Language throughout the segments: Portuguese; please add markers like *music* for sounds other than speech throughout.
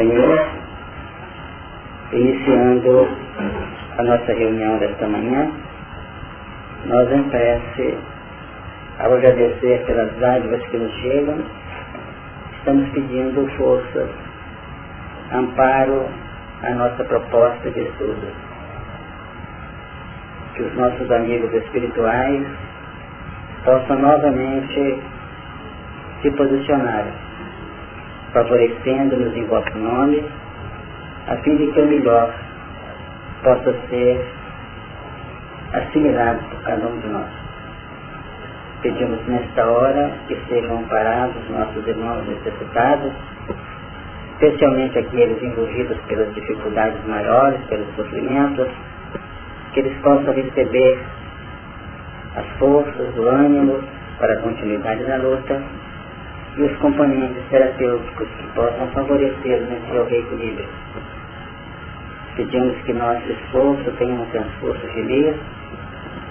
Senhor, iniciando a nossa reunião desta manhã, nós em prece, ao agradecer pelas dádivas que nos chegam, estamos pedindo força, amparo à nossa proposta de estudo. Que os nossos amigos espirituais possam novamente se posicionar, favorecendo-nos em vosso nome, a fim de que o melhor possa ser assimilado por cada um de nós. Pedimos nesta hora que sejam amparados nossos irmãos necessitados, especialmente aqueles envolvidos pelas dificuldades maiores, pelos sofrimentos, que eles possam receber as forças, o ânimo para a continuidade da luta e os componentes terapêuticos que possam favorecer nesse seu reequilíbrio. Pedimos que nosso esforço tenha um transcurso feliz,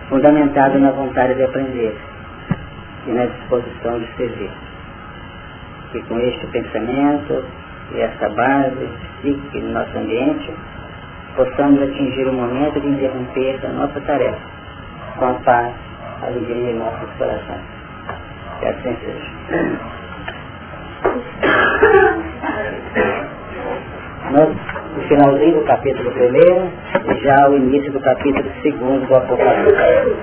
fundamentado na vontade de aprender e na disposição de servir. E com este pensamento e essa base psíquica no nosso ambiente, possamos atingir o momento de interromper a nossa tarefa com a paz, a alegria em nossos corações. Que assim seja. No finalzinho do capítulo 1 e já o início do capítulo 2 do Apocalipse.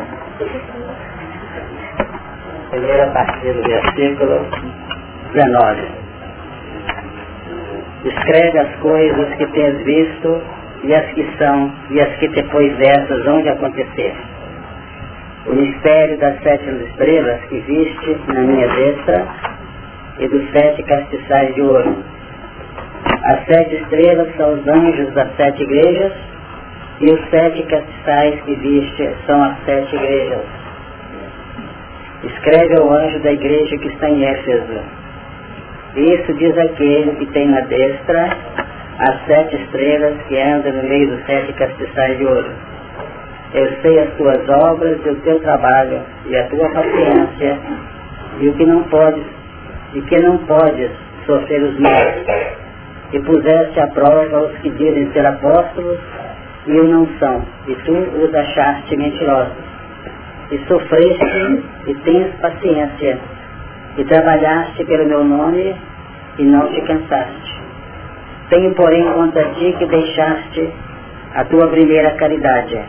Primeira partida do versículo 19. Escreve as coisas que tens visto e as que são e as que depois dessas vão de acontecer. O mistério das sete estrelas que viste na minha destra e dos sete castiçais de ouro. As sete estrelas são os anjos das sete igrejas e os sete castiçais que viste são as sete igrejas. Escreve ao anjo da igreja que está em Éfeso. Isso diz aquele que tem na destra as sete estrelas que andam no meio dos sete castiçais de ouro. Eu sei as tuas obras e o teu trabalho e a tua paciência e o que não podes e que não podes sofrer os males. E puseste à prova os que dizem ser apóstolos e o não são, e tu os achaste mentirosos. E sofreste e tens paciência, e trabalhaste pelo meu nome e não te cansaste. Tenho, porém, contra ti que deixaste a tua primeira caridade.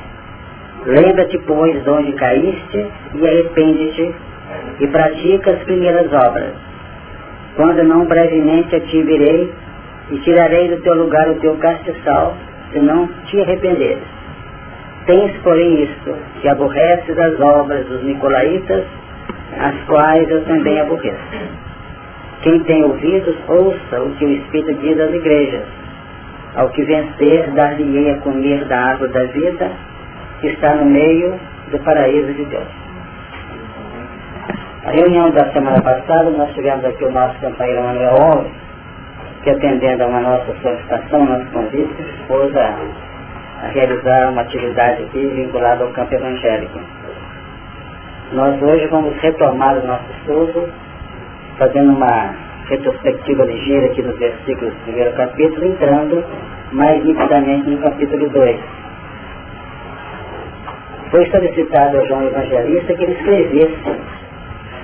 Lembra-te, pois, de onde caíste e arrepende-te e pratica as primeiras obras. Quando não brevemente a virei e tirarei do teu lugar o teu castiçal, se não te arrependeres. Tens, porém, isto, que aborreces as obras dos Nicolaitas, as quais eu também aborreço. Quem tem ouvidos, ouça o que o Espírito diz às igrejas. Ao que vencer, dar-lhe-ei a comer da água da vida, que está no meio do paraíso de Deus. A reunião da semana passada, nós tivemos aqui o nosso companheiro Manuel Alves, que atendendo a uma nossa solicitação, nosso convite, dispôs a, a realizar uma atividade aqui vinculada ao campo evangélico. Nós hoje vamos retomar o nosso estudo fazendo uma retrospectiva ligeira aqui nos versículos do primeiro capítulo, entrando mais nitidamente no capítulo 2. Foi solicitado ao João Evangelista que ele escrevesse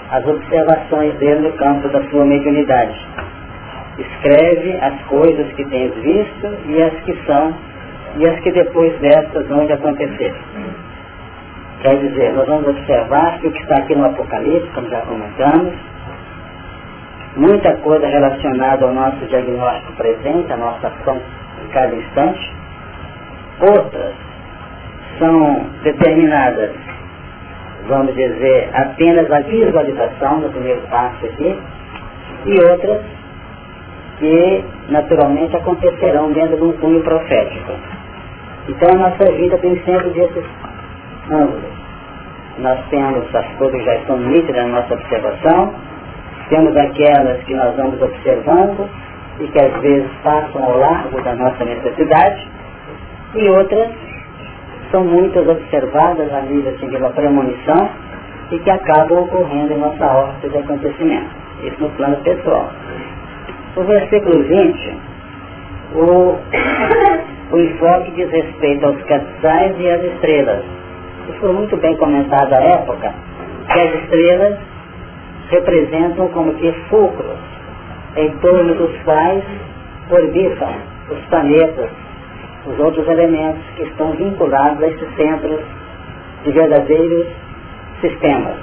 as observações dele no campo da sua mediunidade. Escreve as coisas que tens visto e as que são e as que depois dessas vão de acontecer. Quer dizer, nós vamos observar que o que está aqui no Apocalipse, como já comentamos, muita coisa relacionada ao nosso diagnóstico presente, a nossa ação em cada instante. Outras são determinadas, vamos dizer, apenas a visualização no primeiro passo aqui, e outras que naturalmente acontecerão dentro de um cunho profético. Então a nossa vida tem sempre desses ângulos. Nós temos as coisas que já estão nítidas na nossa observação, temos aquelas que nós vamos observando e que às vezes passam ao largo da nossa necessidade, e outras são muitas observadas a nível assim, de uma premonição e que acabam ocorrendo em nossa ordem de acontecimento. Isso no plano pessoal. O versículo 20 O, o enfoque diz respeito aos castiçais e às estrelas. Isso foi muito bem comentado à época, que as estrelas representam como que fulcros em torno dos quais orbitam os planetas, os outros elementos que estão vinculados a esses centros de verdadeiros sistemas.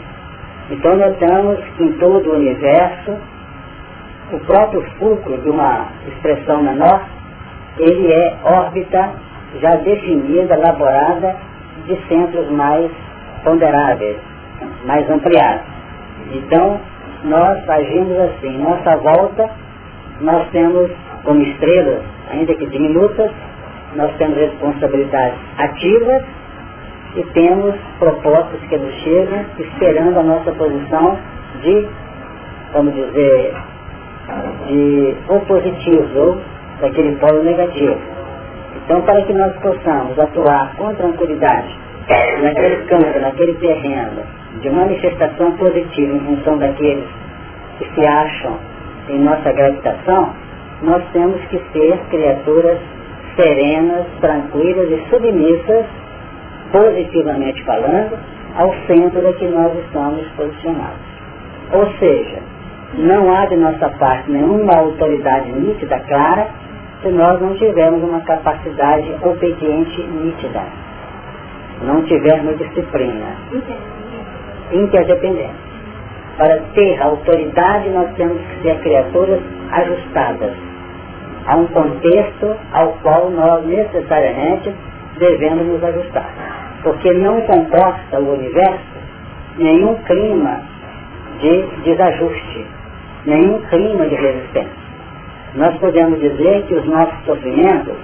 Então notamos que em todo o universo, o próprio fulcro de uma expressão menor, ele é órbita já definida, elaborada de centros mais ponderáveis, mais ampliados. Então, nós agimos assim. Nossa volta, nós temos como estrelas, ainda que diminutas, nós temos responsabilidades ativas e temos propostas que nos chegam esperando a nossa posição de, vamos dizer, de opositivo daquele polo negativo. Então, para que nós possamos atuar com tranquilidade naquele campo, naquele terreno, de manifestação positiva em função daqueles que se acham em nossa gravitação, nós temos que ser criaturas serenas, tranquilas e submissas, positivamente falando, ao centro da que nós estamos posicionados. Ou seja, não há de nossa parte nenhuma autoridade nítida, clara, se nós não tivermos uma capacidade obediente nítida. Não tivermos disciplina. Interdependente. Para ter autoridade, nós temos que ser criaturas ajustadas a um contexto ao qual nós necessariamente devemos nos ajustar. Porque não comporta o universo nenhum clima de desajuste, nenhum clima de resistência. Nós podemos dizer que os nossos sofrimentos,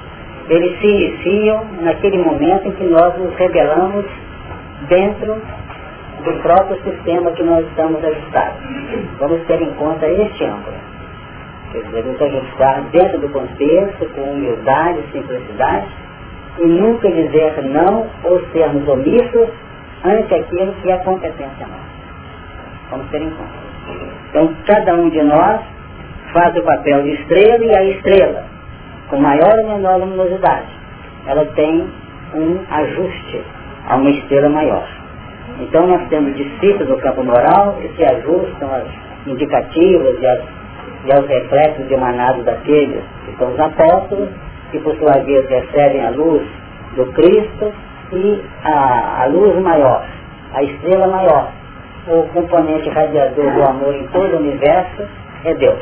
eles se iniciam naquele momento em que nós nos rebelamos dentro do próprio sistema que nós estamos ajustados. Vamos ter em conta este ângulo. Dizer, nos ajustar dentro do contexto, com humildade, simplicidade, e nunca dizer não ou sermos omissos ante aquilo que é competência nossa. Vamos ter em conta. Então, cada um de nós faz o papel de estrela e a estrela, com maior ou menor luminosidade, ela tem um ajuste a uma estrela maior. Então nós temos discípulos do campo moral que se ajustam às indicativas e, às, e aos reflexos emanados daqueles que são os apóstolos, que por sua vez recebem a luz do Cristo e a, a luz maior, a estrela maior, o componente radiador do amor em todo o universo é Deus.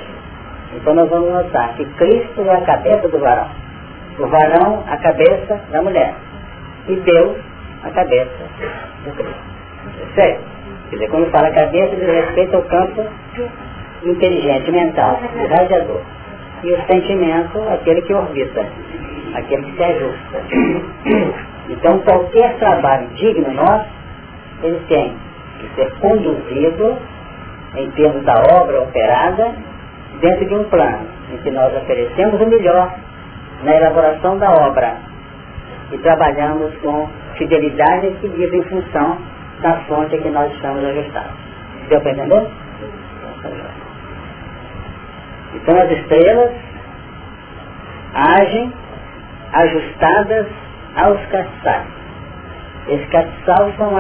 Então nós vamos notar que Cristo é a cabeça do varão. O varão, a cabeça da mulher. E Deus, a cabeça do Cristo. Certo? Quer dizer, quando fala cabeça, diz respeito ao campo inteligente, mental, o radiador. E o sentimento, aquele que orbita, aquele que se ajusta. *coughs* Então qualquer trabalho digno nosso, ele tem que ser conduzido em termos da obra operada dentro de um plano em que nós oferecemos o melhor na elaboração da obra e trabalhamos com fidelidade e equilíbrio em função da fonte que nós estamos ajustados. Deu para entender? Então as estrelas agem ajustadas aos castiçais. Esses castiçais são,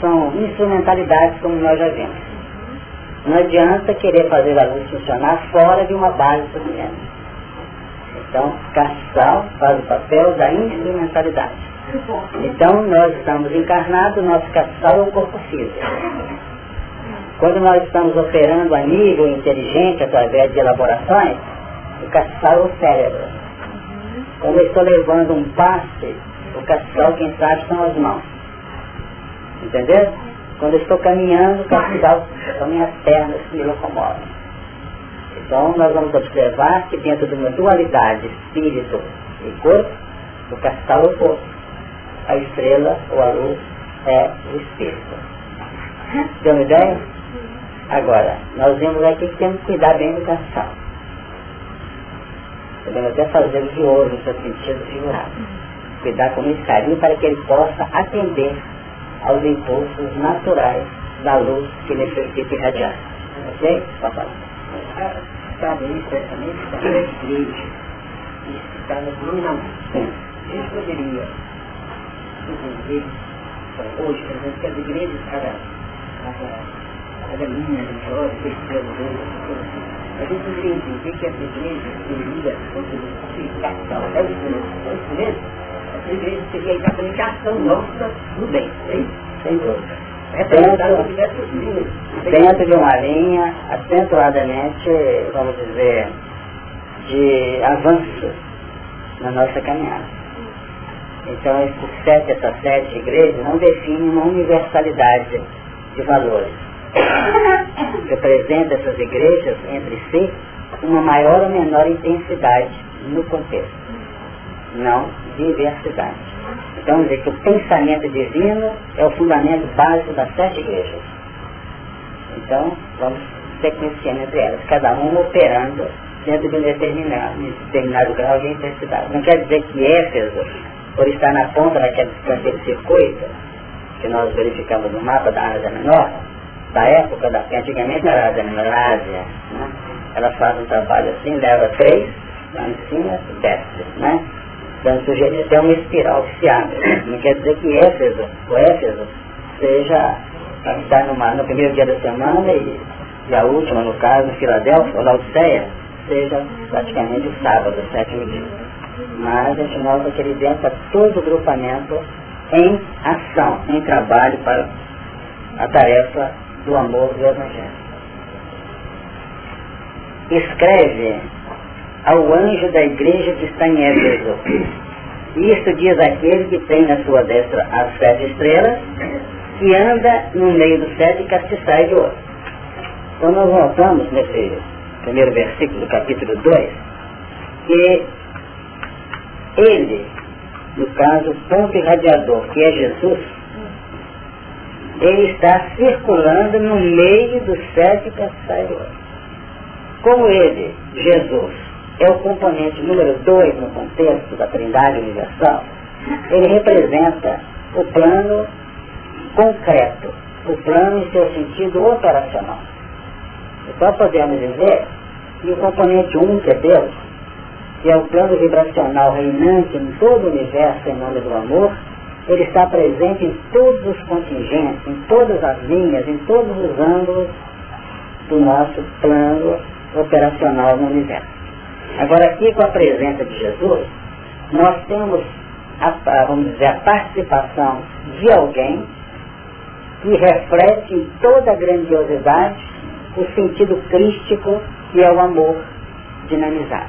são instrumentalidades, como nós já vimos. Não adianta querer fazer a luz funcionar fora de uma base suficiente. Então, castiçal faz o papel da instrumentalidade. Então, nós estamos encarnados, nosso castiçal é o corpo físico. Quando nós estamos operando a nível inteligente, através de elaborações, o castiçal é o cérebro. Quando eu estou levando um passe, o castiçal, quem sabe, são as mãos. Entendeu? Quando eu estou caminhando, o castiçal são minhas pernas que me locomovem. Então, nós vamos observar que dentro de uma dualidade espírito e corpo, o castiçal é o corpo. A estrela ou a luz é o espírito. Deu uma ideia? Agora, nós vemos aqui que temos que cuidar bem do castiçal. Podemos até fazer de ouro no seu sentido figurado. Cuidar com muito carinho para que ele possa atender aos impulsos naturais da luz que necessita irradiar. Ok? Papai. Sabe, certamente, está que está no volume na mão. A gente poderia, inclusive, hoje, por exemplo, que as igrejas, cada, cada, cada linha religiosa, terceira, assim, a gente que essa igreja é mesmo, igreja seria a ação nossa no bem, sem dúvida. Dentro, dentro de uma linha acentuadamente, vamos dizer, de avanço na nossa caminhada. Então, esses sete, essas sete igrejas não definem uma universalidade de valores. Representa essas igrejas entre si uma maior ou menor intensidade no contexto, não diversidade. Então, dizer que o pensamento divino é o fundamento básico das sete igrejas. Então, vamos sequenciando entre elas, cada uma operando dentro de um determinado, de determinado grau de intensidade. Não quer dizer que Éfeso, por estar na ponta daquele, daquele circuito, que nós verificamos no mapa da Ásia Menor, da época da antigamente era Ásia Menor, Ásia, né? ela faz um trabalho assim, leva três, lá em cima, desce, né? Então sujeito é uma espiral que se abre. Não quer dizer que Éfeso, o Éfeso, seja está numa, no primeiro dia da semana e, e a última, no caso, Filadélfia, ou Laodiceia, seja praticamente o sábado, o sétimo dia. Mas a gente nota que ele dentro todo o grupamento em ação, em trabalho para a tarefa do amor do Evangelho. Escreve ao anjo da igreja que está em Éfeso. Isto diz aquele que tem na sua destra as sete estrelas, que anda no meio dos sete castiçais de ouro. Então nós voltamos nesse primeiro versículo do capítulo 2, que ele, no caso, ponto irradiador, que é Jesus, ele está circulando no meio dos sete castiçais de ouro. Como ele, Jesus, é o componente número dois no contexto da Trindade Universal, ele representa o plano concreto, o plano em seu sentido operacional. Então podemos dizer que o componente um, que é Deus, que é o plano vibracional reinante em todo o universo em nome do amor, ele está presente em todos os contingentes, em todas as linhas, em todos os ângulos do nosso plano operacional no universo. Agora aqui com a presença de Jesus, nós temos a, vamos dizer, a participação de alguém que reflete em toda a grandiosidade o sentido crístico que é o amor dinamizado.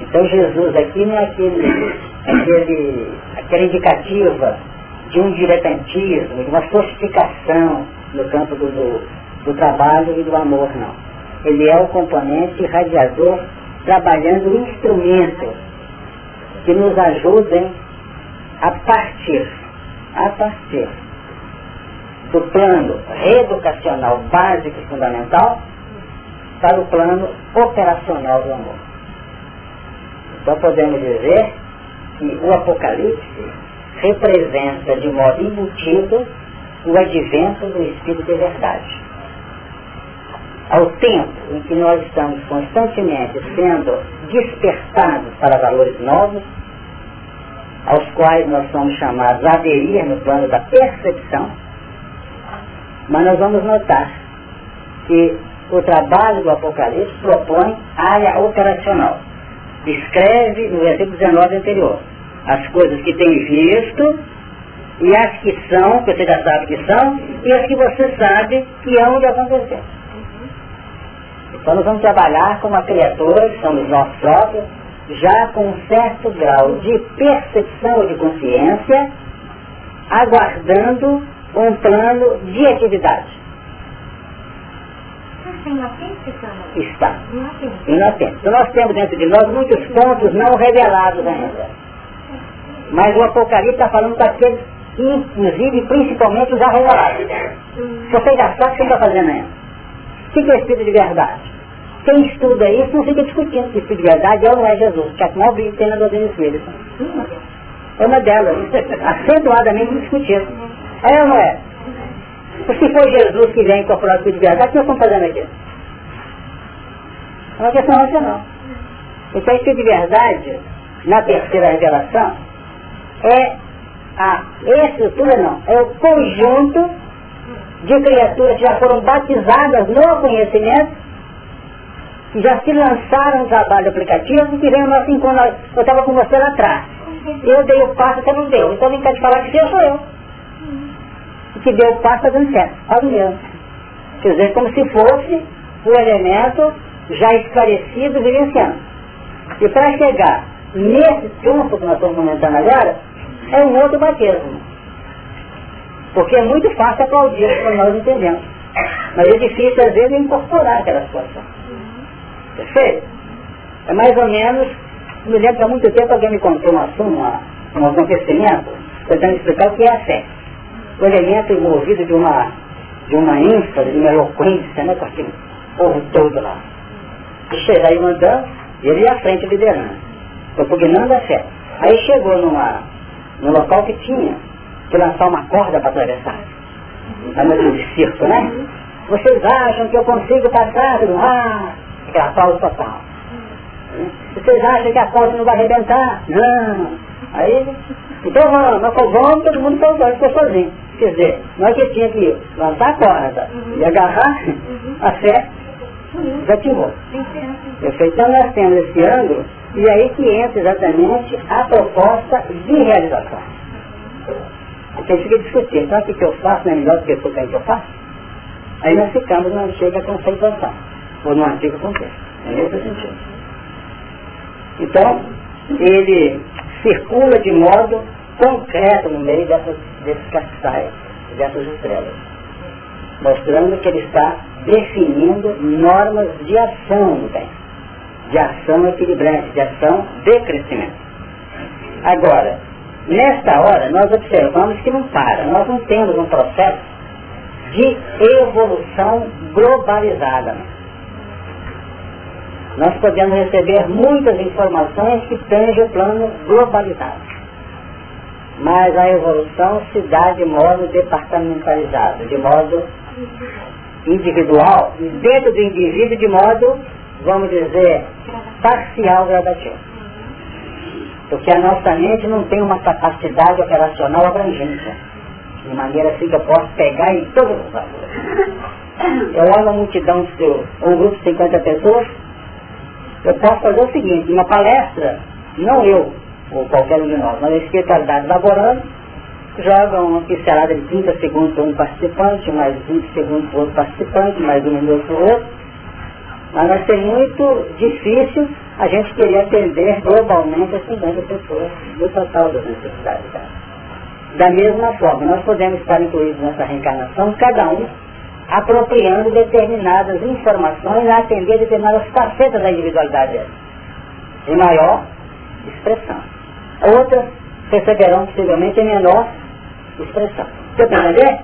Então Jesus aqui não é aquele, aquele, aquela indicativa de um diletantismo, de uma sofisticação no campo do, do, do trabalho e do amor, não. Ele é o componente radiador trabalhando instrumentos que nos ajudem a partir, a partir do plano reeducacional básico e fundamental para o plano operacional do amor. Então podemos dizer que o Apocalipse representa de modo embutido o advento do Espírito de verdade ao tempo em que nós estamos constantemente sendo despertados para valores novos, aos quais nós somos chamados a aderir no plano da percepção, mas nós vamos notar que o trabalho do Apocalipse propõe área operacional. Escreve no versículo 19 anterior as coisas que tem visto e as que são, que você já sabe que são, e as que você sabe que hão de acontecer. Então nós vamos trabalhar com uma criatura, que somos nós próprios, já com um certo grau de percepção de consciência, aguardando um plano de atividade. Está. Inocente. Então nós temos dentro de nós muitos pontos não revelados ainda. Mas o Apocalipse está falando daqueles, inclusive, principalmente já revelados. Se você já sabe o que você está fazendo ainda. Que é espírito de verdade? Quem estuda isso não fica discutindo se espírito de verdade é ou não é Jesus, que é maior briga tem na doutrina espírita. É uma delas, acentuadamente discutida. É ou não é? Se for Jesus que vem incorporar o espírito de verdade, o que nós estamos fazendo aqui? É uma questão racional. Então, isso de verdade, na terceira revelação, é a estrutura não, é o conjunto de criaturas que já foram batizadas no conhecimento, que já se lançaram no trabalho aplicativo, que vem o nosso encontro. Eu estava com você lá atrás. Eu dei o passo, você não deu. Então vem cá de falar que eu sou eu. E que deu o passo está dando certo. Olha o mesmo. Quer dizer, como se fosse o elemento já esclarecido, vivenciando. E para chegar nesse ponto que nós estamos comentando agora, é um outro batismo. Porque é muito fácil aplaudir quando nós entendemos. Mas é difícil, às vezes, incorporar aquela situação. Perfeito? É mais ou menos, me lembro há muito tempo alguém me contou um assunto, um acontecimento, tentando explicar o que é a fé. O elemento envolvido de uma, de uma ênfase, de uma eloquência, né, com aquele povo todo lá. E chegar aí mandando, e ele à frente liderando, propugnando a fé. Aí chegou numa, num local que tinha que lançar uma corda para atravessar. Está no de circo, né? Vocês acham que eu consigo passar do ar? Aquela pausa total. Vocês acham que a corda não vai arrebentar? Não. Aí, então vamos, nós vamos, todo mundo foi ficou sozinho. Quer dizer, nós que tinha que lançar a corda e agarrar a fé, desativou. Então nós temos esse ângulo, e aí que entra exatamente a proposta de realização. A gente fica discutindo, então o que eu faço não é melhor do que o que eu faço? Aí nós ficamos no antiga conceituação, ou no antigo contexto. É nesse sentido. Então, ele circula de modo concreto no meio dessas, desses castiçais, dessas estrelas, mostrando que ele está definindo normas de ação no bem, de ação equilibrante, de ação de crescimento. Agora, Nesta hora, nós observamos que não para. Nós não temos um processo de evolução globalizada. Nós podemos receber muitas informações que têm o plano globalizado. Mas a evolução se dá de modo departamentalizado, de modo individual, dentro do indivíduo de modo, vamos dizer, parcial gradativo. Porque a nossa mente não tem uma capacidade operacional abrangente. De maneira assim que eu posso pegar em todos os valores. Eu olho uma multidão, um grupo de 50 pessoas, eu posso fazer o seguinte, uma palestra, não eu, ou qualquer um de nós, mas a espiritualidade laborando, joga uma pincelada de 30 segundos para um participante, mais 20 segundos para outro participante, mais um minuto para outro. Mas vai ser muito difícil a gente queria atender globalmente as 50 pessoas do total das necessidades. Da mesma forma, nós podemos estar incluídos nessa reencarnação, cada um apropriando determinadas informações a atender determinadas facetas da individualidade dela, em maior expressão. Outras receberão possivelmente menor expressão. Você entender?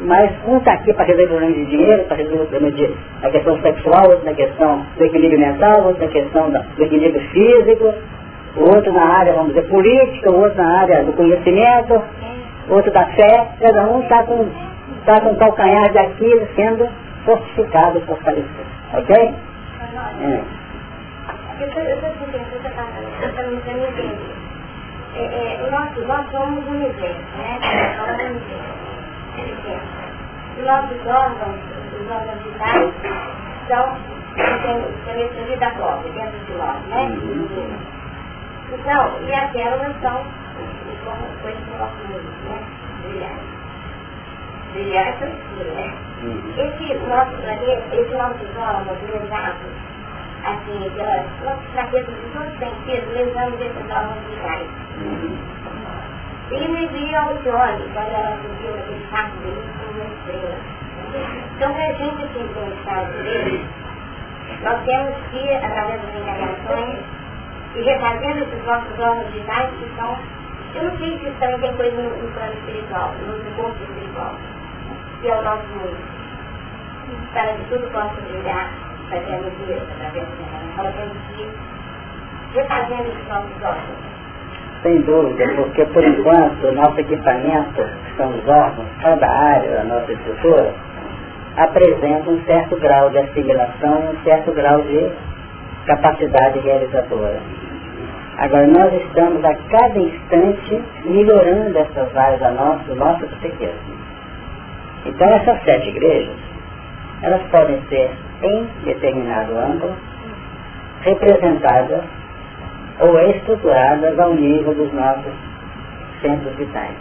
Mas um está aqui para resolver problema de dinheiro, para resolver o problema de, da questão sexual, outro na questão do equilíbrio mental, outro na questão da, do equilíbrio físico, outro na área, vamos dizer, política, outro na área do conhecimento, outro da fé, cada um está com, tá com calcanhar de Aquiles sendo fortificado, fortalecido. Ok? É. Os nossos órgãos, os órgãos vitais, são telemetria da própria, dentro de nós, né? Uhum. Então, e as células são como coisas do nosso mundo, né? Brilhantes. Brilhantes, né? Uhum. Esse nosso planeta, esse nosso órgãos levados, assim, nossas fraquezas de todos os sentidos, levamos esses órgãos vitais. E me via aos olhos, quando ela subiu aquele fato dele como uma estrela. Então, para a gente se influenciar dele, nós temos que, através das encarnações, e refazendo esses nossos órgãos vitais que são, eu não sei se também tem coisa no, no plano espiritual, no corpo espiritual, que é o nosso mundo. Para que tudo possa brilhar, fazendo isso, através da encarnação, nós temos que ir refazendo esses nossos órgãos. Sem dúvida, porque por enquanto nosso equipamento, que são os órgãos, cada área da nossa estrutura, apresenta um certo grau de assimilação, um certo grau de capacidade realizadora. Agora, nós estamos a cada instante melhorando essas áreas da nossa, do psiquismo. Então, essas sete igrejas, elas podem ser, em determinado ângulo, representadas ou estruturadas ao nível dos nossos centros vitais.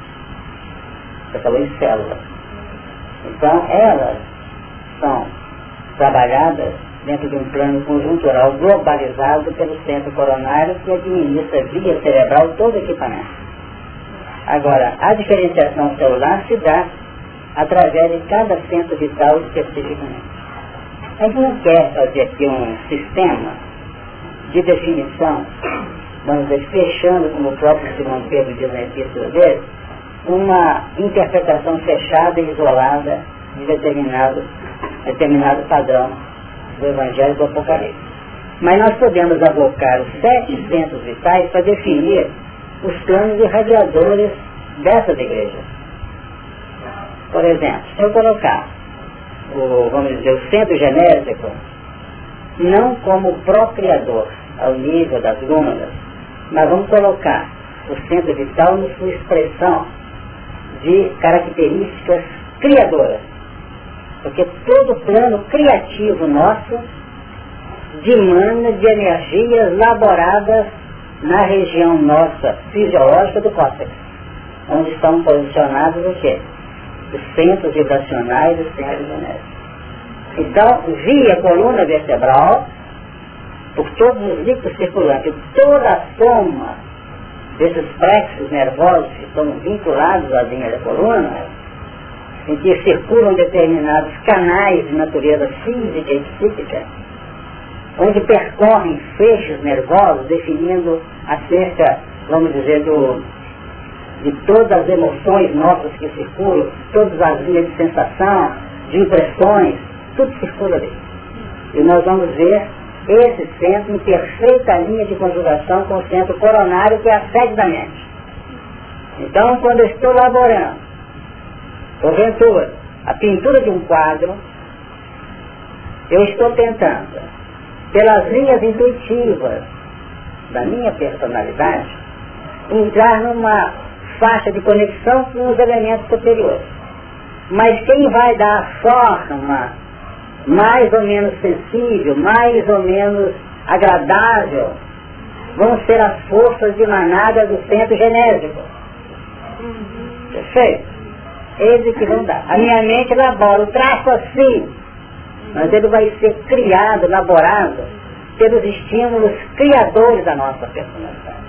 Você falou em células. Então, elas são trabalhadas dentro de um plano conjuntural globalizado pelo centro coronário que administra via cerebral todo o equipamento. Agora, a diferenciação celular se dá através de cada centro vital especificamente. A gente não quer fazer aqui um sistema de definição, vamos dizer, fechando, como o próprio Simão Pedro diz na epístola dele, uma interpretação fechada e isolada de determinado, determinado padrão do Evangelho do Apocalipse. Mas nós podemos abocar os sete centros vitais para definir os planos irradiadores dessas igrejas. Por exemplo, se eu colocar o, vamos dizer, o centro genético, não como procriador ao nível das glândulas, mas vamos colocar o centro vital na sua expressão de características criadoras. Porque todo plano criativo nosso dimana de energias laboradas na região nossa fisiológica do córtex, onde estão posicionados o quê? Os centros vibracionais e os centros genéticos. Então, via coluna vertebral, por todos os líquidos circulantes, toda a soma desses plexos nervosos que estão vinculados à linha da coluna, em que circulam determinados canais de natureza física e psíquica, onde percorrem feixes nervosos definindo acerca, vamos dizer, do, de todas as emoções nossas que circulam, todas as linhas de sensação, de impressões, tudo circula ali. E nós vamos ver esse centro em perfeita linha de conjugação com o centro coronário, que é a sede da mente. Então, quando eu estou laborando Porventura, a pintura de um quadro, eu estou tentando, pelas linhas intuitivas da minha personalidade, entrar numa faixa de conexão com os elementos superiores. Mas quem vai dar a forma mais ou menos sensível, mais ou menos agradável, vão ser as forças de manada do centro genésico. Perfeito? eles que vão dar. A minha mente elabora o traço assim, mas ele vai ser criado, elaborado pelos estímulos criadores da nossa personalidade.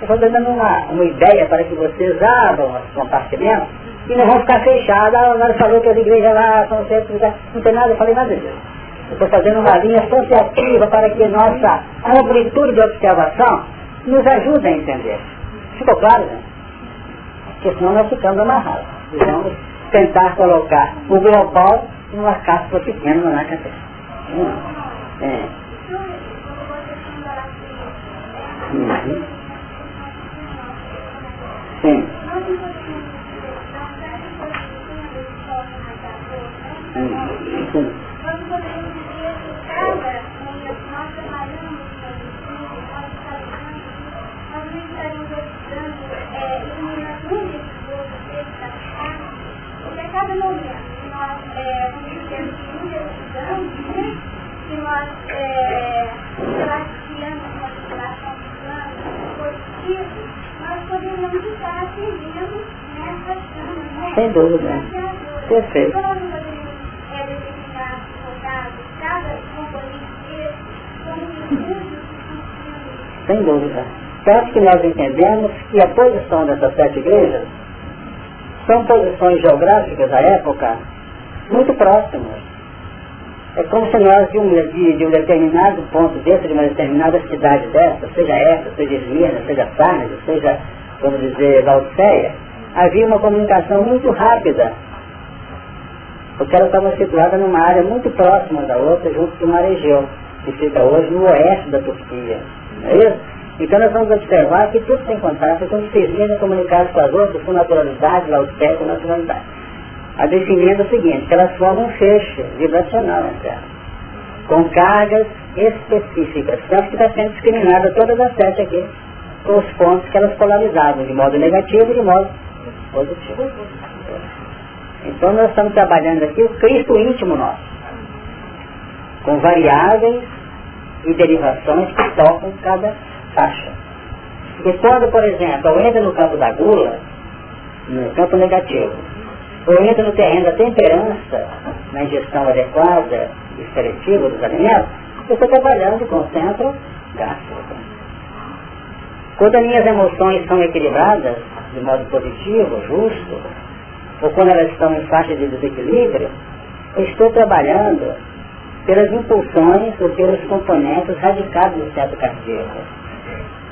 Estou dando uma, uma ideia para que vocês abram os compartimentos e não vão ficar fechados. Ah, agora falou que as igrejas lá são sempre... Não tem nada, eu falei nada disso. Eu estou fazendo uma linha associativa para que nossa amplitude de observação nos ajude a entender. Ficou claro, né? Porque senão nós ficamos amarrados vamos tentar colocar o global numa cápsula pequena na cabeça. Hum. É. Uhum. Sim. Sem dúvida. Perfeito. Então, nós poderíamos é, determinar soldados, cada componente como Sem dúvida. Tanto que nós entendemos que a posição dessas sete igrejas são posições geográficas da época muito próximas. É como se nós, de um, de, de um determinado ponto dentro de uma determinada cidade dessa, seja essa, seja Esmirna, seja Sarnes, seja, vamos dizer, Laodiceia, havia uma comunicação muito rápida, porque ela estava situada numa área muito próxima da outra, junto com Maregeu, que fica hoje no oeste da Turquia. Não é isso? Então nós vamos observar que tudo tem contato, então vocês vêm comunicar com as outras com naturalidade, laudéia com naturalidade. A definindo é o seguinte, que elas formam um feixe vibracional entre com cargas específicas, tanto que está sendo discriminada todas as sete aqui, com os pontos que elas polarizavam, de modo negativo e de modo positivo. Então nós estamos trabalhando aqui o Cristo íntimo nosso, com variáveis e derivações que tocam cada faixa. E quando, por exemplo, eu entro no campo da gula, no campo negativo, ou entra no terreno da temperança, na ingestão adequada e seletiva dos alimentos, eu estou trabalhando com centro gástrico. Quando as minhas emoções são equilibradas, de modo positivo, justo, ou quando elas estão em faixa de desequilíbrio, eu estou trabalhando pelas impulsões ou pelos componentes radicados do centro cardíaco,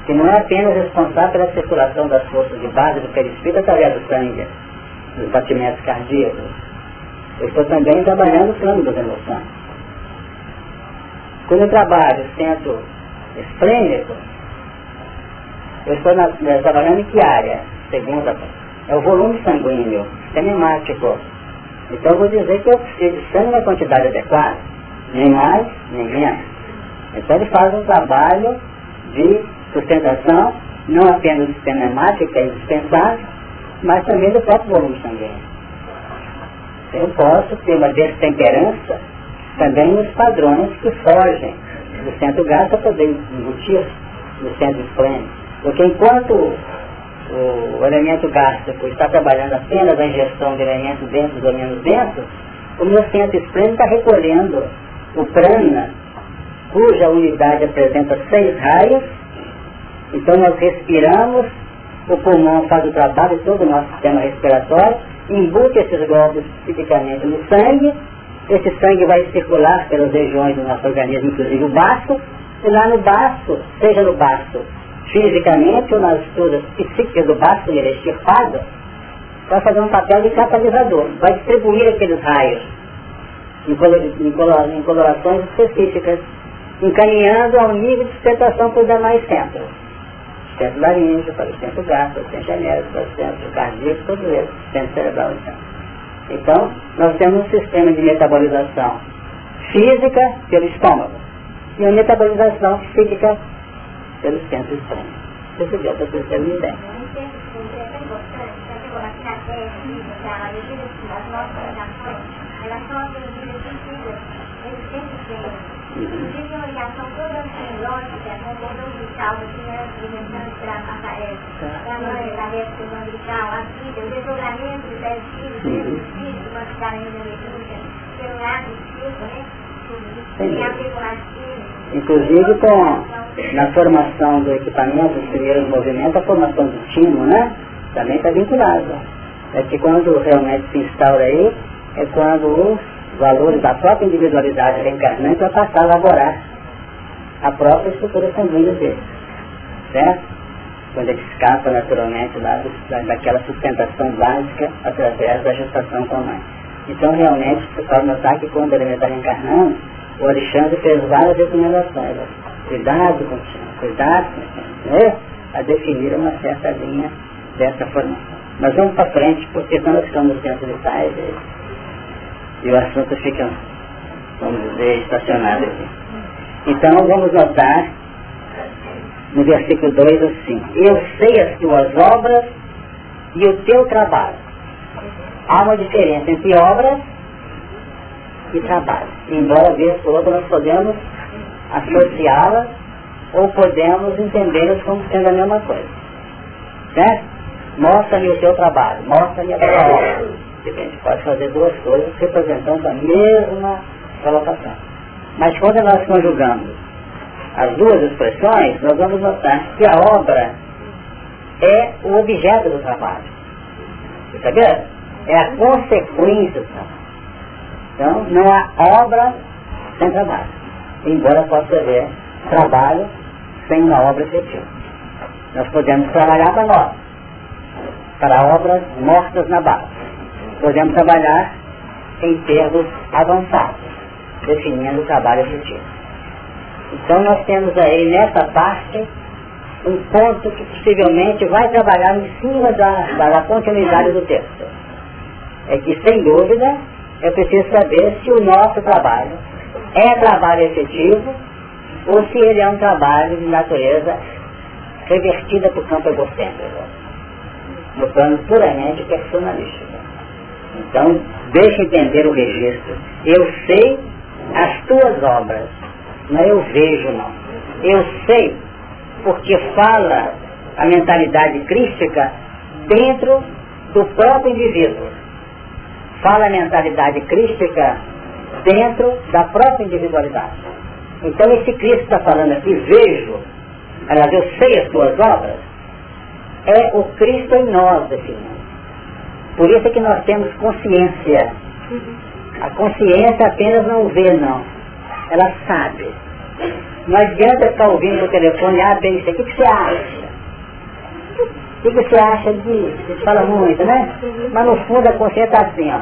que não é apenas responsável pela circulação das forças de base do perispírito através do sangue, dos batimentos cardíacos. Eu estou também trabalhando o plano das emoções. Quando eu trabalho centro esplênico, eu estou na, trabalhando em que área? Segunda, é o volume sanguíneo, sistema hemático. Então eu vou dizer que eu preciso de sangue na quantidade adequada, nem mais, nem menos. Então ele faz um trabalho de sustentação, não apenas do sistema hemático, que é indispensável, mas também do próprio volume sanguíneo. Eu posso ter uma destemperança também nos padrões que fogem do centro gás para poder embutir no centro esplênico. Porque enquanto o elemento gástrico está trabalhando apenas a ingestão de elementos densos ou menos densos, o meu centro esplênico está recolhendo o prana, cuja unidade apresenta seis raios, então nós respiramos o pulmão faz o trabalho, todo o nosso sistema respiratório, embute esses glóbulos tipicamente no sangue, esse sangue vai circular pelas regiões do nosso organismo, inclusive o baço, e lá no baço, seja no baço fisicamente ou nas estruturas psíquicas do baço, ele é extirpado, vai fazer um papel de catalisador, vai distribuir aqueles raios em, em colorações específicas, encaminhando ao nível de sustentação para os demais centros centro laríngeo, para o centro gástrico, para o centro genérico, para o centro cardíaco, todos eles, centro cerebral então. Então, nós temos um sistema de metabolização física pelo estômago e uma metabolização psíquica pelo centro estômago. Isso deu para vocês terem uma ideia. Uhum ligação toda semiótica, com todo umbilical, assim, né, alimentando para passar da mãe, da do umbilical, a vida, o desdobramento do pé espírito, do espírito, uma cidade da medusa, pelo lado espírito, né? Tem a ver com a Inclusive com, na formação do equipamento, os primeiros movimentos, a formação do timo, né? Também está vinculado. É que quando realmente se instaura aí, é quando os valores da própria individualidade reencarnante vai passar a elaborar a própria estrutura sanguínea dele. Certo? Quando ele escapa naturalmente lá da, daquela sustentação básica através da gestação com a mãe. Então realmente você pode notar que quando ele está reencarnando, o Alexandre fez várias recomendações. Cuidado com o cuidado com né? a definir uma certa linha dessa formação. Mas vamos para frente, porque quando nós ficamos dentro de detalhes e, o assunto fica, vamos dizer, estacionado aqui. Então vamos notar no versículo 2 assim, eu sei as tuas obras e o teu trabalho. Há uma diferença entre obras e trabalho. Embora vez por outra nós podemos associá-las ou podemos entendê-las como sendo a mesma coisa. Certo? Mostra-me o teu trabalho, mostra-me a tua obra. A gente pode fazer duas coisas representando a mesma colocação. Mas quando nós conjugamos as duas expressões, nós vamos notar que a obra é o objeto do trabalho. Vendo? É a consequência do trabalho. Então, não há obra sem trabalho. Embora possa haver trabalho sem uma obra efetiva. Nós podemos trabalhar para nós, para obras mortas na base. Podemos trabalhar em termos avançados definindo o trabalho efetivo. Então nós temos aí nessa parte um ponto que possivelmente vai trabalhar em cima da, da continuidade do texto. É que sem dúvida é preciso saber se o nosso trabalho é trabalho efetivo ou se ele é um trabalho de natureza revertida para o campo egocêntrico, no plano puramente personalístico. Então, deixa entender o registro. Eu sei as tuas obras, não eu vejo não. Eu sei porque fala a mentalidade crística dentro do próprio indivíduo. Fala a mentalidade crística dentro da própria individualidade. Então esse Cristo está falando aqui, vejo, aliás, eu sei as tuas obras, é o Cristo em nós definindo. Por isso é que nós temos consciência. A consciência apenas não vê, não. Ela sabe. Não adianta ficar ouvindo no telefone, ah, bem, isso aqui, o que você acha? O que você acha disso? Você fala muito, né? Mas no fundo a consciência está assim, ó.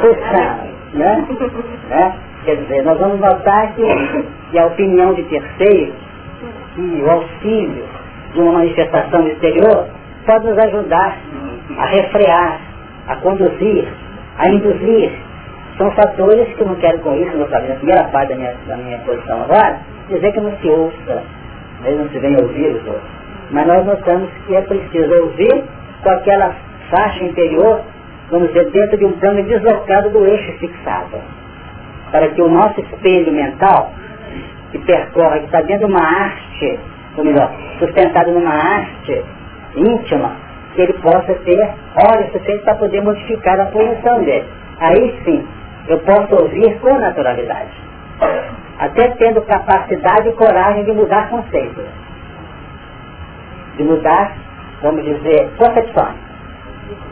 Puxando, né? né? Quer dizer, nós vamos notar que, que a opinião de terceiro e o auxílio de uma manifestação exterior pode nos ajudar a refrear, a conduzir, a induzir. São fatores que eu não quero com isso, sabia, na primeira parte da minha, da minha posição agora, dizer que não se ouça, mesmo não se vem ouvir os outros. Mas nós notamos que é preciso ouvir com aquela faixa interior, vamos dizer, dentro de um plano deslocado do eixo fixado. Para que o nosso espelho mental, que percorre, que está dentro de uma arte, ou melhor, sustentado numa arte íntima, que ele possa ter olhos suficientes para poder modificar a posição dele. Aí sim, eu posso ouvir com naturalidade. Até tendo capacidade e coragem de mudar conceitos de mudar, vamos dizer, concepções.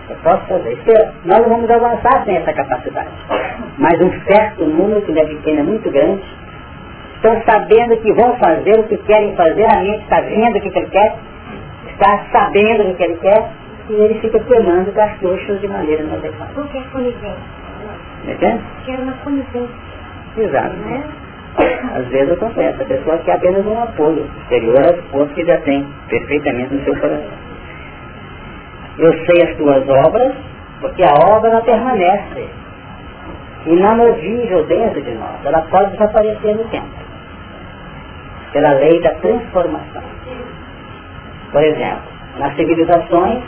Eu posso fazer. Isso, nós vamos avançar sem essa capacidade. Mas um certo número, que não é pequeno, é muito grande, estão sabendo que vão fazer o que querem fazer, a mente está vendo o que ele quer, está sabendo o que ele quer, e ele fica queimando cartuchos de maneira inadequada. Porque é conivência. Entende? Quero uma conivência. Exato. Né? Às vezes acontece, a pessoa quer apenas um apoio exterior aos pontos que já tem perfeitamente no seu coração. Eu sei as tuas obras, porque a obra permanece inamovível dentro de nós. Ela pode desaparecer no tempo. Pela lei da transformação. Por exemplo, nas civilizações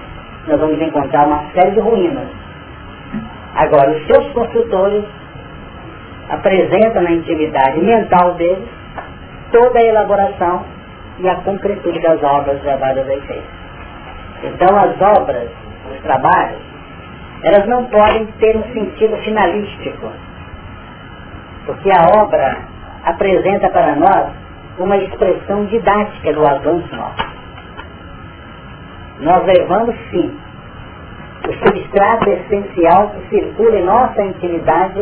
nós vamos encontrar uma série de ruínas. Agora, os seus construtores apresenta na intimidade mental deles toda a elaboração e a concretude das obras levadas a efeito. Então as obras, os trabalhos, elas não podem ter um sentido finalístico, porque a obra apresenta para nós uma expressão didática do avanço nosso. Nós levamos sim o substrato essencial que circula em nossa intimidade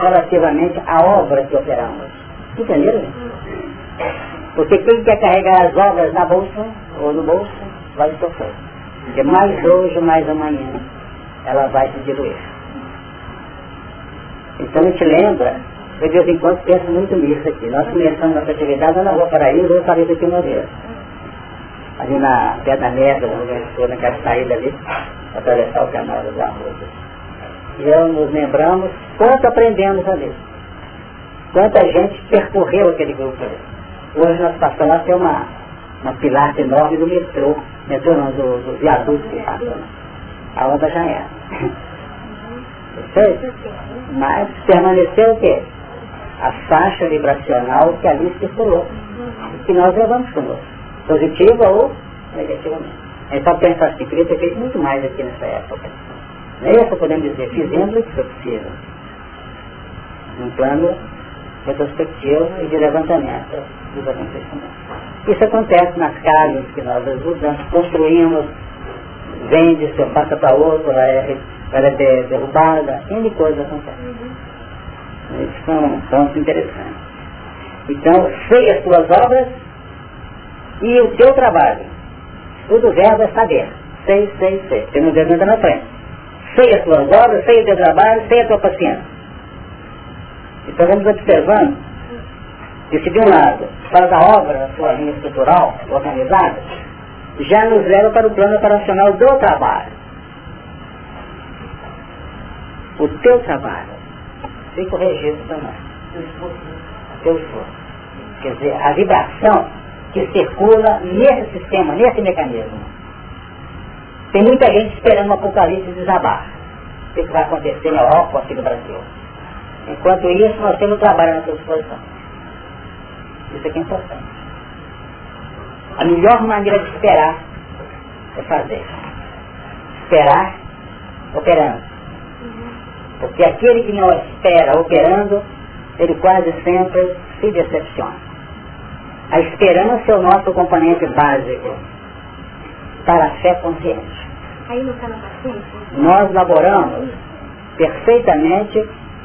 relativamente à obra que operamos. Entenderam? Porque quem quer carregar as obras na bolsa ou no bolso vai sofrer. Porque mais hoje, mais amanhã, ela vai se diluir. Então a gente lembra, eu de vez em quando penso muito nisso aqui. Nós começamos nossa atividade na rua Paraíba, eu falei daqui uma vez. Ali na pé da merda, naquela saída ali, atravessar o canal das arroz. E eu nos lembramos quanto aprendemos ali. Quanta gente percorreu aquele grupo ali. Hoje nós passamos a ter uma, uma pilastra enorme do metrô, metrô não, do, do viaduto que passa. Né? A onda já era. Perfeito? Mas permaneceu o quê? A faixa vibracional que ali circulou. Que nós levamos conosco. Positiva ou negativamente. Então pensar assim, queria ter feito muito mais aqui nessa época. Nessa podemos dizer, fizemos o que foi possível. Um plano retrospectivo e de levantamento dos acontecimentos. Isso acontece nas casas que nós ajudamos, construímos, vende, se passa para outro, ela é, ela é derrubada, N coisas acontecem. Isso são pontos interessantes. Então, sei as tuas obras e o teu trabalho. Tudo verbo é saber. Sei, sei, sei. Tem um dedo na frente. Sei as tuas obras, sei o teu trabalho, sei a tua paciência. Então vamos observando que se de um lado, para da obra, a sua linha estrutural, organizada, já nos leva para o plano operacional do trabalho. O teu trabalho. Fica o registro também. Seu esforço. Quer dizer, a vibração que circula nesse sistema, nesse mecanismo. Tem muita gente esperando o apocalipse desabar. O que vai acontecer na Europa aqui no Brasil. Enquanto isso, nós temos trabalho à nossa disposição. Isso aqui é importante. A melhor maneira de esperar é fazer. Esperar operando. Porque aquele que não espera operando, ele quase sempre se decepciona. A esperança é o nosso componente básico para a fé consciente. Nós laboramos perfeitamente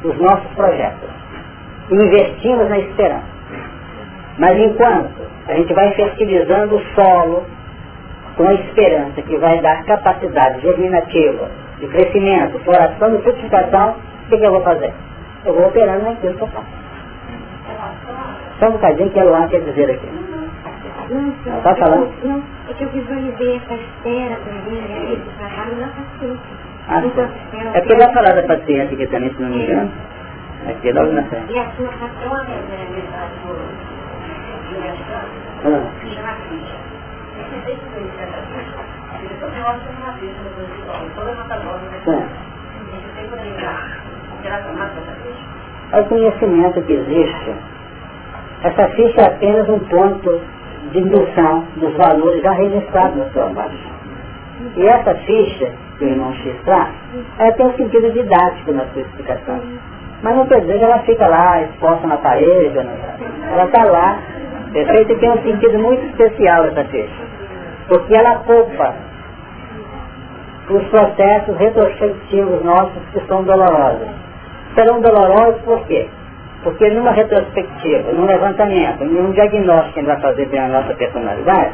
os nossos projetos. Investimos na esperança. Mas enquanto a gente vai fertilizando o solo com a esperança que vai dar capacidade germinativa, de crescimento, floração e frutificação, o que, que, eu vou fazer? Eu vou operando naquilo que eu faço. Só um bocadinho que a Luan quer dizer aqui. Não, Está falando? Não, é que eu visualizei essa espera também, né, esse trabalho na paciência. Ah, é porque vai falar da paciência aqui também, se não me engano. Aqui logo na frente. E a sua patrona, né, Ah. É o conhecimento que existe. Essa ficha é apenas um ponto de indução dos valores já registrados no seu abaixo. E essa ficha que o irmão X traz, ela tem um sentido didático na sua explicação. Mas não quer dizer que ela fica lá exposta na parede, ela está lá. Perfeito? E tem um sentido muito especial essa ficha. Porque ela poupa os processos retrospectivos nossos que são dolorosos. Serão dolorosos por quê? Porque numa retrospectiva, num levantamento, num diagnóstico que a gente vai fazer da nossa personalidade,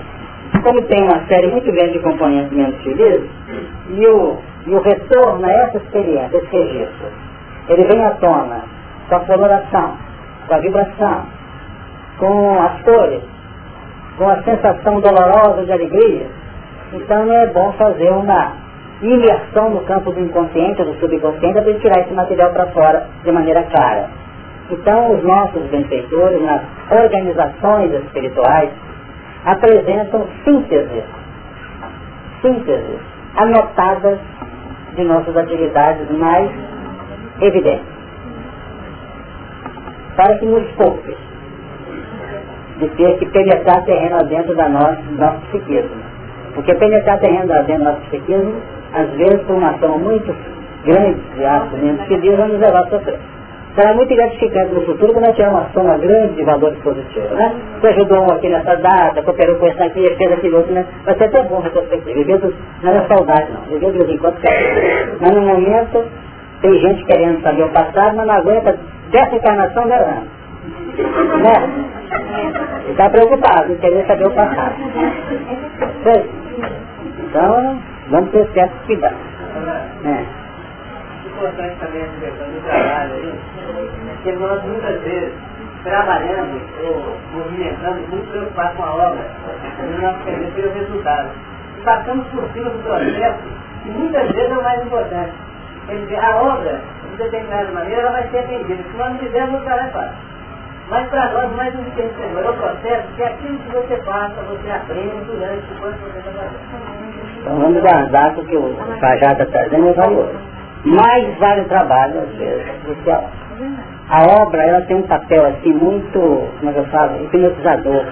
como tem uma série muito grande de componentes menos felizes, e o, e o retorno a essa experiência, esse registro, ele vem à tona com a coloração, com a vibração, com as cores, com a sensação dolorosa de alegria, então é bom fazer uma imersão no campo do inconsciente, do subconsciente, para tirar esse material para fora de maneira clara. Então, os nossos benfeitores, nas organizações espirituais, apresentam sínteses, sínteses anotadas de nossas atividades mais evidentes. Para que nos poupe de ter que penetrar terreno dentro da nossa, do nosso psiquismo. Porque penetrar terreno dentro do nosso psiquismo, às vezes por uma ação muito grande de atos menos que Deus vai nos levar a sofrer. Será muito gratificante no futuro quando nós tivermos uma soma grande de valores positivos, né? Você ajudou um aqui nessa data, cooperou com esse aqui, fez aquele outro, né? Vai ser até bom retrospectiva. Viver não é saudade, não. Viver de vez em quando Mas no momento, tem gente querendo saber o passado, mas não aguenta dessa encarnação levando. Né? Está preocupado em querer saber o passado. Então, vamos ter certo cuidado. É. Importante também essa questão do trabalho aí, porque nós muitas vezes, trabalhando ou movimentando, muito preocupados com a obra, e nós queremos ter o resultado. E passamos por cima do processo, que muitas vezes é o mais importante. Quer dizer, a obra, de determinada maneira, ela vai ser atendida. Se nós não fizermos, o trabalho é fácil. Mas para nós, mais um é o processo, que é aquilo que você passa, você aprende durante enquanto você está fazendo. Então vamos guardar porque o Cajá está trazendo é valioso. Mais vale o trabalho, às vezes, a, a obra ela tem um papel assim muito, como é eu falo, hipnotizador,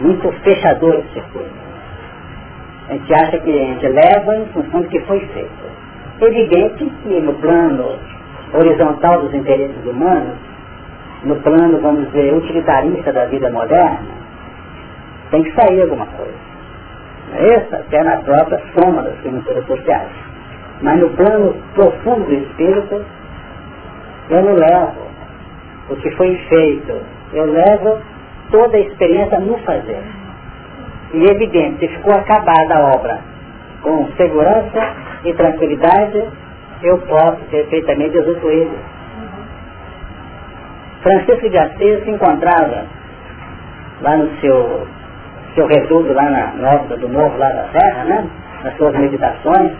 muito fechador de circuito. A gente acha que a gente leva em função do que foi feito. Evidente que no plano horizontal dos interesses humanos, no plano, vamos dizer, utilitarista da vida moderna, tem que sair alguma coisa. Essa até na própria soma das financeiras sociais. Mas no plano profundo do espírito, eu não levo o que foi feito, eu levo toda a experiência no fazer. E é evidente, se ficou acabada a obra com segurança e tranquilidade, eu posso perfeitamente usufruir Francisco de Assis se encontrava lá no seu, seu reduto, lá na Nova do Morro, lá da Serra, né? nas suas meditações.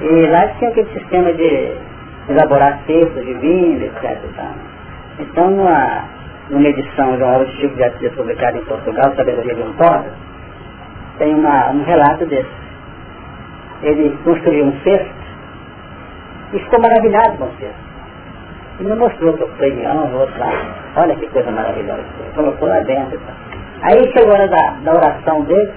E lá tinha aquele sistema de elaborar textos de vinho, etc. Então, numa, numa edição de uma obra de Chico de Assis publicada em Portugal, Sabedoria de um Pobre, tem uma, um relato desse. Ele construiu um cesto e ficou maravilhado com o cesto. E me mostrou eu fui no outro lado. Olha que coisa maravilhosa. Colocou lá dentro. Aí chegou a hora da, da oração dele.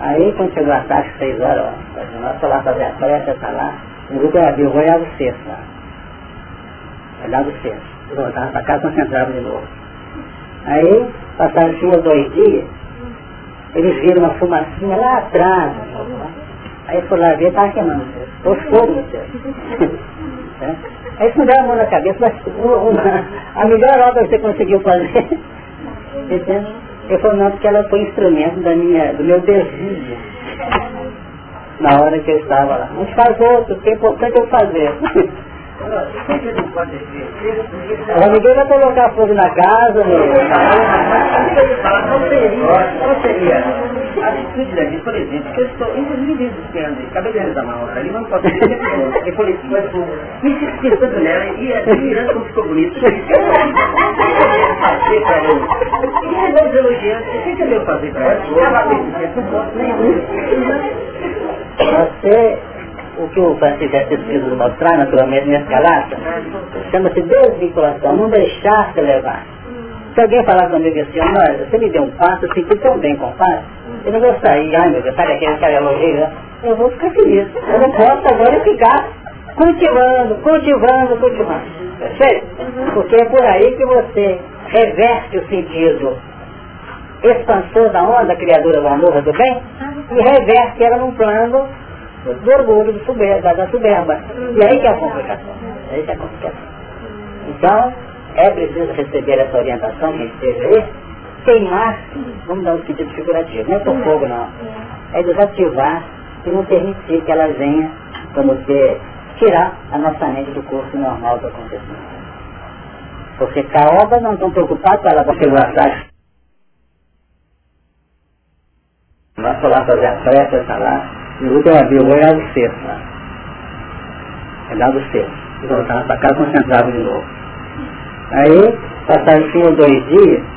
Aí quando chegou a tarde, seis horas, ó, nós lá fazer a prece, tá lá. O grupo era eu olhava o cesto lá. Olhava o cesto. Voltava para casa, concentrava de novo. Aí, passaram uns dois dias, eles viram uma fumacinha lá atrás. Aí foi lá ver, estava queimando o cesto. Pôs fogo no cesto. *laughs* Aí eles me deram a mão na cabeça, mas uma, a melhor obra que você conseguiu fazer. *laughs* Entende? Eu falei, não, porque ela foi instrumento da minha, do meu desejo. Na hora que eu estava lá. Mas faz outro, que é importante eu fazer. A ninguém vai colocar fogo na casa, meu. Não seria, não seria. A atitude da vida, por exemplo, que eu estou, inclusive dizendo, acabei de realizar uma obra ali, mas não posso dizer que eu assim, mas me esquecendo nela e admirando como ficou bonito. fazer para eu. E agora elogiando, o que eu devo fazer para ela? Não posso nem Você o que o Francisco quis mostrar, naturalmente, nesse caráter, chama-se desvinculação, não deixar se levar. Se alguém falar comigo assim, olha, você me deu um passo, eu senti tão bem com o passo, eu não vou sair, ai meu Deus, sabe aquele cara elogio, né? eu vou ficar feliz. Eu não posso agora ficar cultivando, cultivando, cultivando. Perfeito? Porque é por aí que você reverte o sentido expansor da onda, criadora do amor, do bem, e reverte ela num plano do orgulho, do soberba, da soberba. E aí que é a complicação. Aí que é a complicação. Então, é preciso receber essa orientação que esteja aí, queimar, vamos dar um sentido figurativo, não é por fogo não, é desativar e não permitir que ela venha como que tirar a nossa mente do curso normal do acontecimento. Porque caoba não estão preocupados com ela vai atrás. Nós foi lá fazer a prece, está lá, e o outro abriu o olhar do cesto lá. Olhar do cesto. E voltava para casa concentrava de novo. Aí, passaram cinco ou dois dias,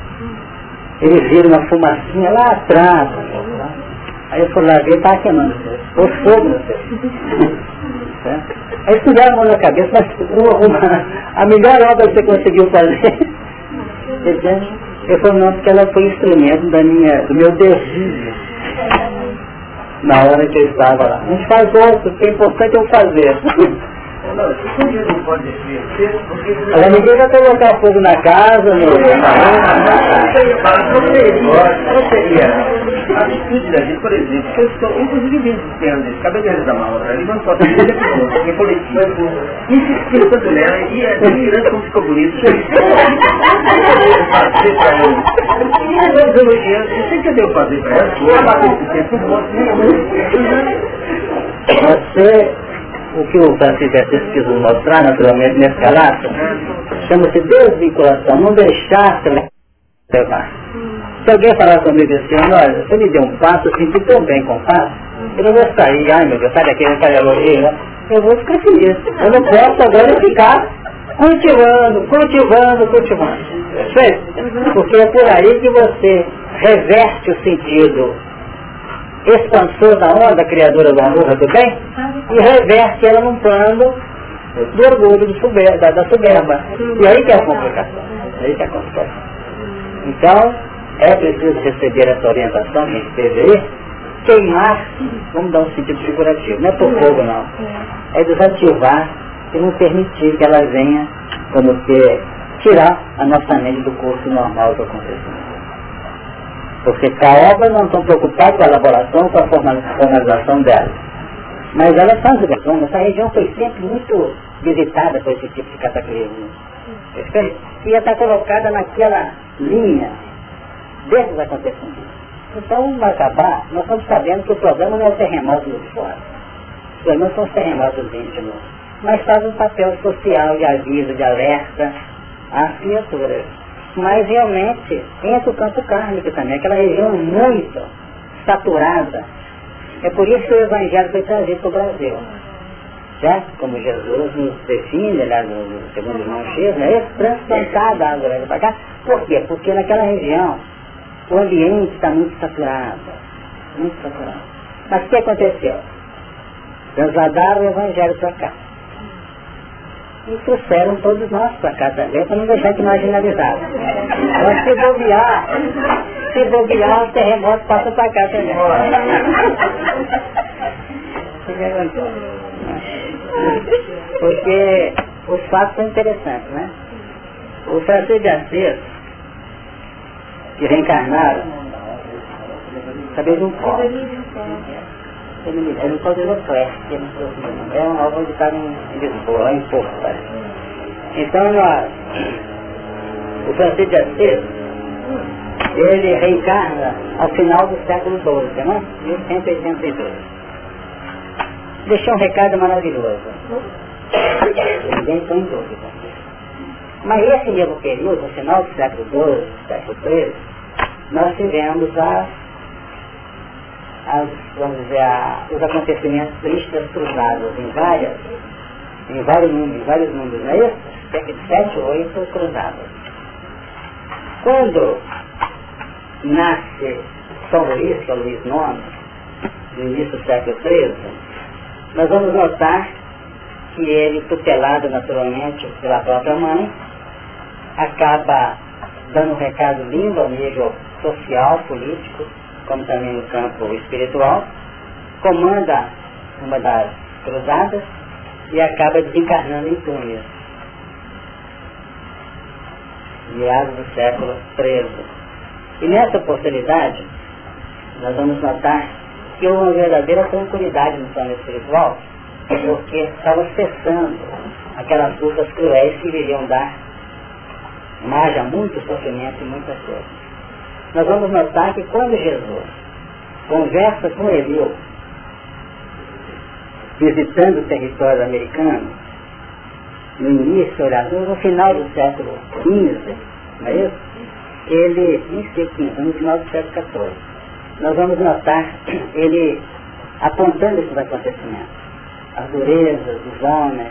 eles viram uma fumacinha lá atrás. Aí eu fui lá ver, estava queimando o fogo cesto. Aí estudaram a mão na cabeça, mas uma, uma, a melhor obra que você conseguiu fazer? Eu falei, não, porque ela foi instrumento da minha, do meu desejo na hora que eu estava lá. Não faz outro, que é importante eu fazer. Agora ninguém vai colocar fogo na casa, meu. Não seria. A atitude da gente, por exemplo, que eu estou, inclusive dizendo, acabei de realizar uma obra ali, mas posso dizer que eu coletivo, insistiu nela e admirando como ficou bonito. *laughs* Fazer para eu. E agora elogiando, o que eu devo fazer para ela? Você o que o Francisco Assis quis mostrar naturalmente nesse caráter, chama-se desvinculação, não deixar se levar. Se alguém falar comigo assim, olha, você me deu um passo, eu senti tão bem com o passo, eu não vou sair, ai meu Deus, sabe aquele cara elogio, né? Eu vou ficar feliz. Eu não posso agora ficar cultivando, cultivando, cultivando. Porque é por aí que você reverte o sentido expansor da onda, criadora do amor, do bem, e reverte ela num plano do orgulho do da, da soberba. E aí que é a complicação. Aí que é a complicação. Então, é preciso receber essa orientação que a gente teve aí, queimar, vamos dar um sentido figurativo, não é por fogo não, é desativar e não permitir que ela venha como que tirar a nossa mente do curso normal do acontecimento. Porque caobas não estão preocupados com a elaboração, com a formalização dela. Mas elas fazem questão, essa região foi sempre muito visitada por esse tipo de cataclismo. Ia estar colocada naquela linha desses acontecimentos. Então, vai acabar, nós estamos sabendo que o problema não é o terremoto de fora. Os problemas são os terremotos íntimos. Mas faz um papel social de aviso, de alerta às criaturas mas realmente entra o campo kármico também, aquela região muito saturada. É por isso que o Evangelho foi trazido para o Brasil. certo? Como Jesus nos define lá no, no segundo irmão X, né? transplantado a água para cá. Por quê? Porque naquela região o ambiente está muito saturado. Muito saturado. Mas o que aconteceu? Transladaram o evangelho para cá. E trouxeram todos nós para cá também, para não deixar de marginalizar. Mas se bobear, se bobear, o terremoto passa para cá também. Porque os fatos são interessantes, né? O Francisco de Assis, que reencarnaram, sabia de um pobre. Ele me deu um pobre do Clécio, é um álbum que estava em Lisboa, em Porto, parece. Então, nós, o Francisco de Assis, ele reencarna ao final do século XII, né? 1182. Deixou um recado maravilhoso. Ninguém põe em dúvida. Mas esse mesmo período, no final do século XII, século XIII, nós tivemos as, as vamos dizer, a, os acontecimentos tristes cruzados em várias, em vários em vários mundos, não é isso? Cerca de sete ou oito cruzadas. Quando nasce São Luís, que é o Luís IX, no início do século XIII, nós vamos notar que ele, tutelado naturalmente pela própria mãe, acaba dando um recado lindo ao nível social, político, como também no campo espiritual, comanda uma das cruzadas e acaba desencarnando em Túnez, meados do século XIII. E nessa oportunidade, nós vamos notar que houve uma verdadeira tranquilidade no plano espiritual, porque estava cessando aquelas lutas cruéis que viriam dar margem a muito sofrimento e muitas coisas. Nós vamos notar que quando Jesus conversa com Eliu, visitando o território americano, no início, no final do século XV, não é isso? Ele, no final do século XIV, nós vamos notar *clears throat* ele apontando esses acontecimentos, as durezas dos homens,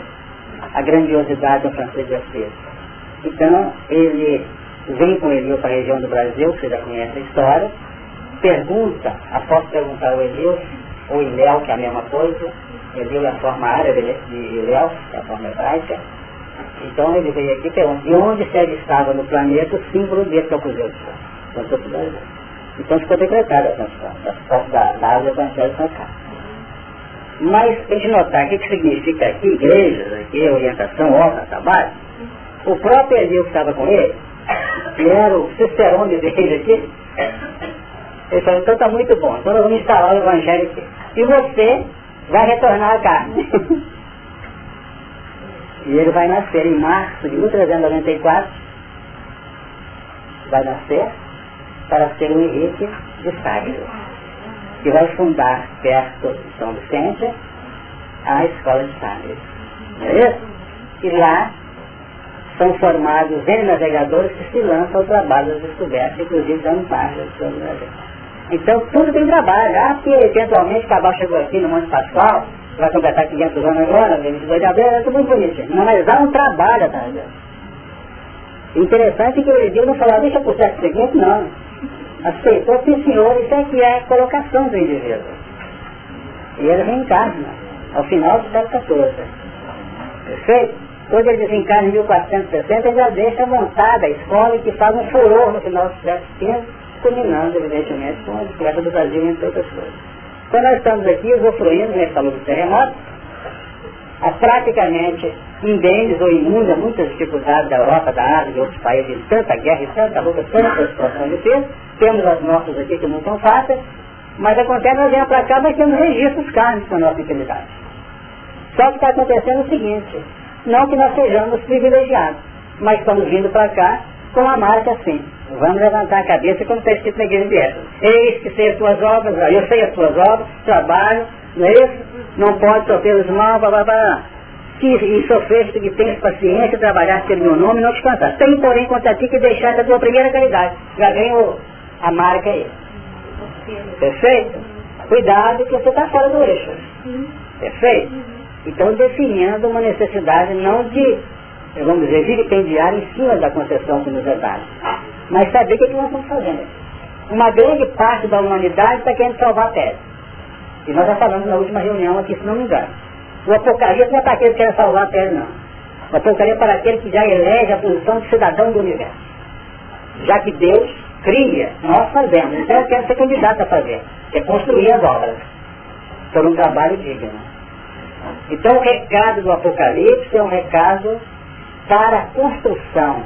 a grandiosidade do francês de Assis. Então, ele vem com Eliu para a região do Brasil, você já conhece a história, pergunta, após perguntar ao Eliu, ou Iléu, que é a mesma coisa, Eliu é a forma árabe de Iléu, que é a forma hebraica, então ele veio aqui pergunta, de onde se estava no planeta o símbolo desse que é o Cruzeiro Então ficou decretada a transformação da, da árvore evangelho para cá. Mas, a gente notar o que, que significa aqui, igrejas, aqui, orientação, obra, trabalho, o próprio Eliu que estava com ele, era o cicerone dele aqui, ele falou, então está muito bom, então nós vamos instalar o evangelho aqui. E você vai retornar à carne. e ele vai nascer em março de 1394, vai nascer para ser o Henrique de Sagres, que vai fundar perto de São Vicente a escola de. Não é isso? E lá são formados N navegadores que se lançam ao trabalho das descobertas, inclusive dando parte da história do Brasil. Então tudo tem trabalho. Ah, porque eventualmente Cabal chegou aqui no Monte Pascoal, vai completar 500 anos agora, 22 de abril, é tudo muito bonito. Mas há um trabalho atrás. Interessante que o Edil não falou, deixa por certo seguinte, não. Aceitou, sim senhor, isso aqui é a colocação do indivíduo. E ele reencarna, ao final do século XIV. Perfeito? Quando ele desencarna em 1460, ele já deixa montada a escola que faz um furor no final do século XV, culminando, evidentemente, com a descoberta do Brasil, entre outras coisas. Então nós estamos aqui usufruindo, nesse falou do terremoto, a praticamente indênis ou imune a muitas dificuldades da Europa, da Ásia, de outros países, de tanta guerra e tanta luta, tanta situação de peso. Temos as nossas aqui que não são fáceis, mas acontece nós viemos para cá, mas temos registros carnes com a nossa intimidade. Só que está acontecendo o seguinte, não que nós sejamos privilegiados, mas estamos vindo para cá com a marca assim. Vamos levantar a cabeça como está escrito na igreja de Éfeso. Eis que sei as tuas obras, eu sei as tuas obras, trabalho, não é isso? Não pode sofrer os mal, blá blá blá. Que, e sofreste que tens paciência, trabalhar pelo meu nome não descansar. Tem, porém, contra ti que deixar a tua primeira caridade. Já vem o, a marca aí. Perfeito? Cuidado que você está fora do eixo. Perfeito? Então definindo uma necessidade não de, vamos dizer, vilipendiar em cima da concessão que nos é dada, mas saber o que, é que nós estamos fazendo. Uma grande parte da humanidade está querendo salvar a terra. E nós já falamos na última reunião aqui, se não me engano. O Apocalipse não é para aquele que quer salvar a terra, não. O Apocalipse é para aquele que já elege a posição de cidadão do universo. Já que Deus cria, nós fazemos. Então eu quero ser candidato a fazer. É construir as obras. Por um trabalho digno. Então o recado do Apocalipse é um recado para a construção,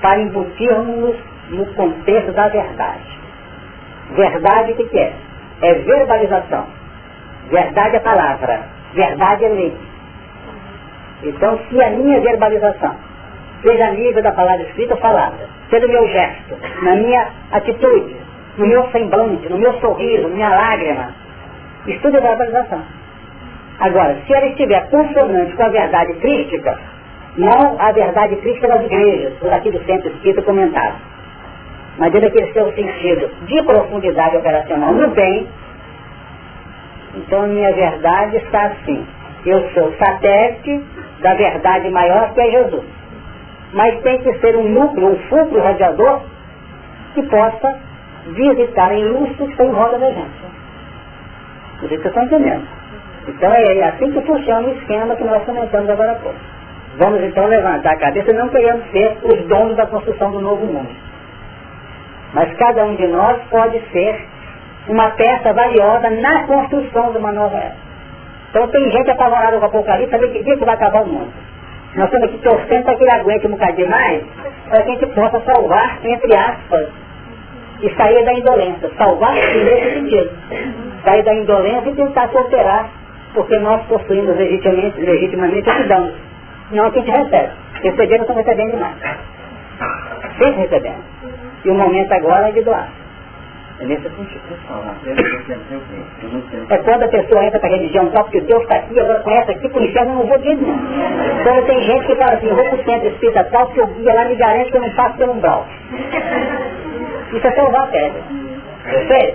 para embutirmos no contexto da verdade. Verdade o que, que é? É verbalização. Verdade é palavra. Verdade é lei. Então, se a minha verbalização, seja nível da palavra escrita ou falada, seja no meu gesto, na minha atitude, no meu semblante, no meu sorriso, na minha lágrima, isso tudo é verbalização. Agora, se ela estiver consonante com a verdade crítica, não a verdade crítica das igrejas, por aqui do centro escrito comentado, mas dentro daquele seu sentido de profundidade operacional no bem, então minha verdade está assim. Eu sou satélite da verdade maior que é Jesus. Mas tem que ser um núcleo, um fulcro radiador que possa visitar em luz que está em roda da gente. Por isso que eu estou entendendo. Então é assim que funciona o esquema que nós comentamos agora há pouco. Vamos então levantar a cabeça, não queremos ser os donos da construção do novo mundo. Mas cada um de nós pode ser uma peça valiosa na construção de uma nova era. Então tem gente apavorada com o Apocalipse, saber que dia que vai acabar o mundo. Nós estamos aqui torcendo para que ele aguente um bocadinho mais, para que a gente possa salvar, entre aspas, e sair da indolência. Salvar nesse sentido. Sair da indolência e tentar cooperar, porque nós possuímos legitimamente, legitimamente o que damos. Não o que a gente recebe. Recebendo, estamos recebendo demais. Sempre recebendo. E o momento agora é de doar. É nesse sentido. É quando a pessoa entra para a religião só porque Deus está aqui, agora conhece aqui, por inferno eu não vou ver não. Quando tem gente que fala assim, eu vou para o centro espírita tal, porque o guia lá me garante que eu não passo pelo umbral. Isso é salvar a pedra. Percebe?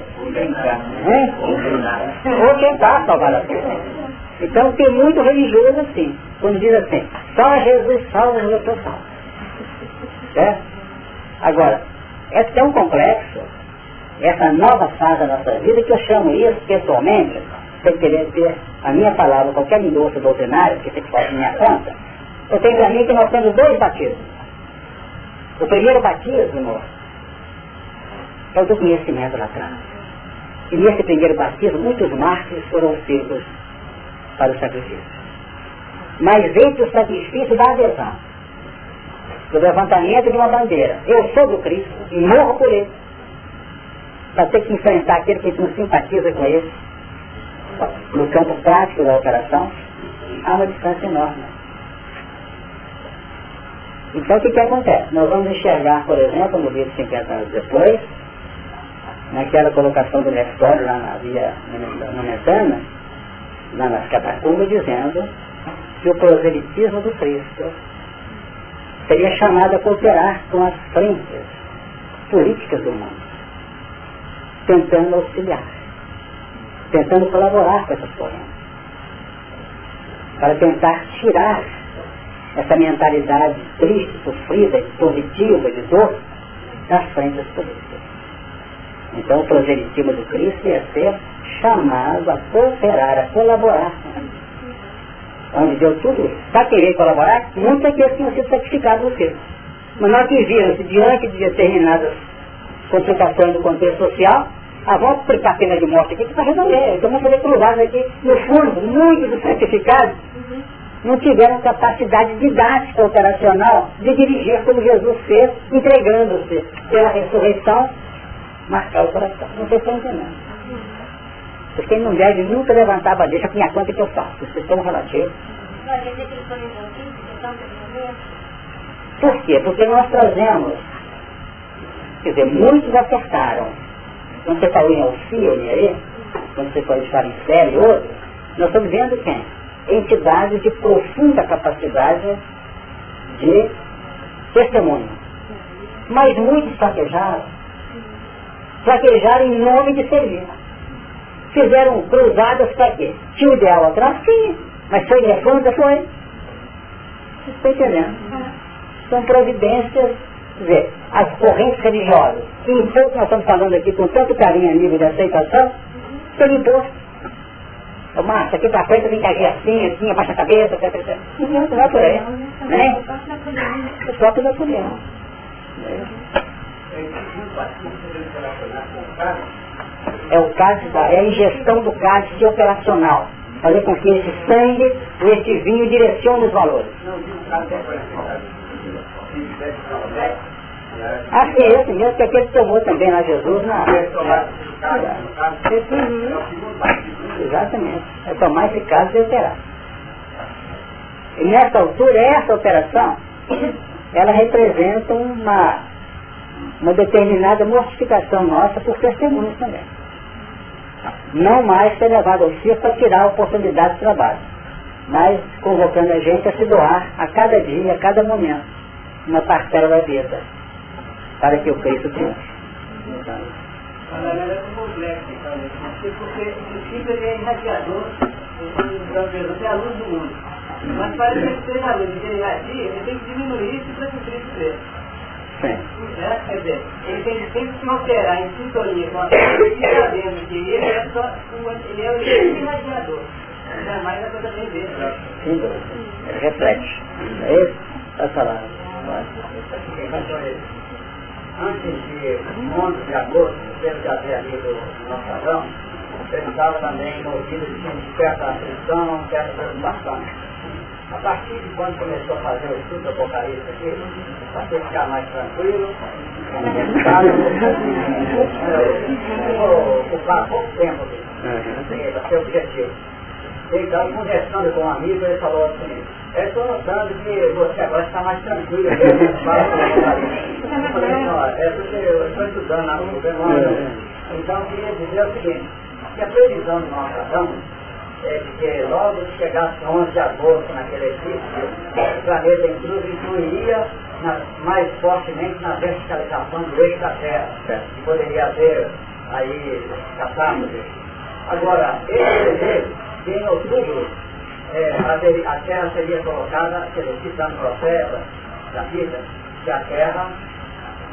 Ou tentar salvar a pedra. Então tem muito religioso assim, quando diz assim, só Jesus salva o meu salvo. Certo? Agora, é tão complexo essa nova fase da nossa vida que eu chamo isso pessoalmente, sem querer ter a minha palavra, qualquer endosso doutrinário, que tem que fazer minha conta, eu tenho para mim que nós temos dois batismos. O primeiro batismo é o do conhecimento lá atrás. E nesse primeiro batismo, muitos mártires foram filhos para o sacrifício. Mas entre o sacrifício da adesão, do levantamento de uma bandeira, eu sou do Cristo e morro por ele para ter que enfrentar aquele que não simpatiza com ele, no campo prático da operação, há uma distância enorme. Então o que, que acontece? Nós vamos enxergar, por exemplo, no vídeo 50 anos depois, naquela colocação do Nestório lá na via momentana, lá nas catacumbas, dizendo que o proselitismo do Cristo seria chamado a cooperar com as frentes políticas do mundo tentando auxiliar, tentando colaborar com essas correntes, para tentar tirar essa mentalidade triste, sofrida, positiva, de dor, das frentes políticas. Então o proselitismo do Cristo ia ser chamado a cooperar, a colaborar Onde deu tudo. Para querer colaborar, muitos aqueles tinham sido sacrificados no filho. Mas nós que viram-se diante de determinadas complicações do contexto social, a volta para a pena de morte aqui para resolver. Então vamos fazer cruzados aqui. No fundo, muitos dos certificados não tiveram capacidade didática operacional de dirigir como Jesus fez, entregando-se pela ressurreição, marcar o coração. Não sei se entendendo. Porque não deve nunca levantar a bandeja, minha conta que eu faço. Vocês estão relativos. Por quê? Porque nós trazemos, quer dizer, muitos acertaram, quando você falou em Alcione aí, quando você falou de falar em série outro, nós estamos vendo quem? Entidades de profunda capacidade de testemunho. Mas muitos fraquejaram. Fraquejaram em nome de servir. Fizeram cruzadas para quê? Tinha o ideal atrás? Sim. Mas foi reforma? Foi. Você está entendendo? São providências, quer dizer, as correntes religiosas, que pouco nós estamos falando aqui com tanto carinho a nível de aceitação, tem imposto. Ô Márcia, aqui pra frente tem que agir assim, assim, abaixa a cabeça, etc, etc. Não, não é por aí. Né? O próprio Napoleão. É o cálice da, é a ingestão do cálice operacional. Fazer com que esse sangue ou esse vinho direcione os valores. Acho que é esse mesmo, que aquele tomou também lá Jesus na. Exatamente. É tomar esse cálice e operar. E nessa altura, essa operação, ela representa uma, uma determinada mortificação nossa por testemunhos também não mais ser levado ao circo para tirar a oportunidade de trabalho, mas convocando a gente a se doar a cada dia, a cada momento, uma parcela da vida, para que o Cristo triunfe. Na verdade complexo, porque o Chico irradiador, a luz do mundo. Mas para ele a luz que ele tem que diminuir isso para que o Cristo. Sim. Né? Quer dizer, ele tem, tem que se alterar em sintonia com a pessoa sabendo que ele é só um, ele é o irradiador. Jamais a coisa tem dele. Sim, ele reflete. É isso? Vai falar. Antes de 11 de agosto, pelo que havia ali do nosso padrão, pensava também no ouvido de certa aflição, certa preocupação a partir de quando começou a fazer o estudo do Apocalipse aqui, passei a ficar mais tranquilo, vou ocupar pouco tempo para ser objetivo. Então, conversando com um amigo, ele falou assim, eu estou notando que você agora está mais tranquilo Apocalipse. Eu falei, é porque eu estou estudando lá no governo. Então, eu queria dizer o seguinte, que a previsão do nosso é de que logo que chegasse 11 de agosto naquele edifício, o planeta intruso influiria na, mais fortemente na verticalização do eixo da Terra, que poderia haver aí catástrofe. Agora, esse desejo, que em outubro é, a, a Terra seria colocada, quer dizer, citando o profeta da vida, que a Terra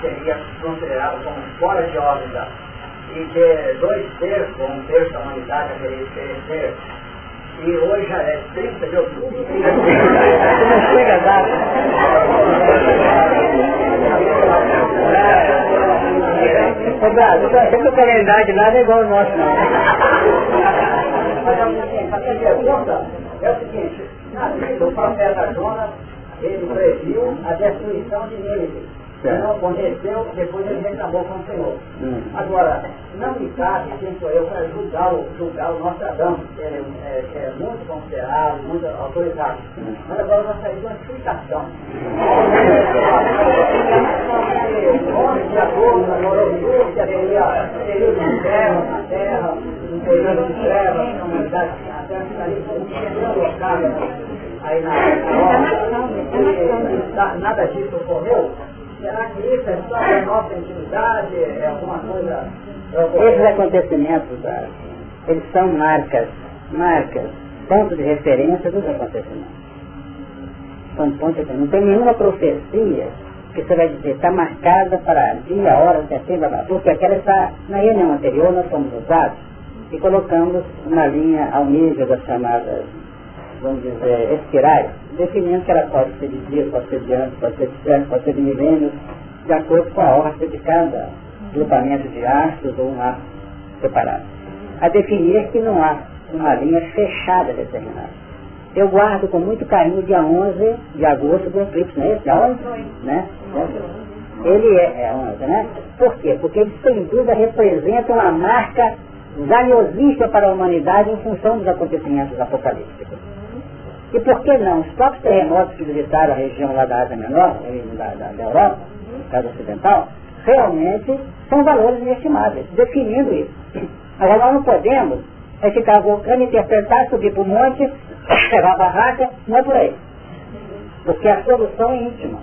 seria considerada como fora de órbita e que dois terços, um terço da humanidade haveria de. E hoje já é 30 de outubro. Não chega a data. Obrigado, eu achei que o calendário de nada é igual ao nosso, não. Mas é o seguinte, a pergunta é o seguinte, na vida o profeta Jonas, ele previu a destruição de Nínive. Não aconteceu, depois ele reclamou com o Senhor. Hum. Agora, não me cabe quem sou eu para julgar o, julgar o nosso Adão, que é, é, é muito considerado, muito autorizado. Hum. Mas agora nós saímos de uma explicação. Onde a teria período de na terra, um período de trevas na humanidade, a terra ficaria como um local aí na hora. Nada disso ocorreu. Será que isso é só a nossa intimidade? É alguma coisa... Esses acontecimentos, eles são marcas, marcas, pontos de referência dos acontecimentos. São pontos de Não tem nenhuma profecia que você vai dizer, está marcada para dia, hora, setembro, porque aquela está na reunião anterior, nós fomos usados e colocamos uma linha ao nível das chamadas vamos dizer, espirais, definindo que ela pode ser de dia, pode ser de ano, pode ser de século, pode ser de milênios, de acordo com a ordem de cada grupamento de astros ou um astro separado. A definir que não há uma linha fechada determinada. Eu guardo com muito carinho dia 11 de agosto do eclipse, não é esse? Dia 11? Né? Ele é, é 11, né? Por quê? Porque ele, sem dúvida, representa uma marca valiosíssima para a humanidade em função dos acontecimentos apocalípticos. E por que não? Os próprios terremotos que visitaram a região lá da Ásia Menor, da, da, da Europa, no caso ocidental, realmente são valores inestimáveis, definindo isso. Agora nós não podemos é ficar voltando, interpretar, subir para o monte, *coughs* levar a barraca, não é por aí. Porque a solução é íntima,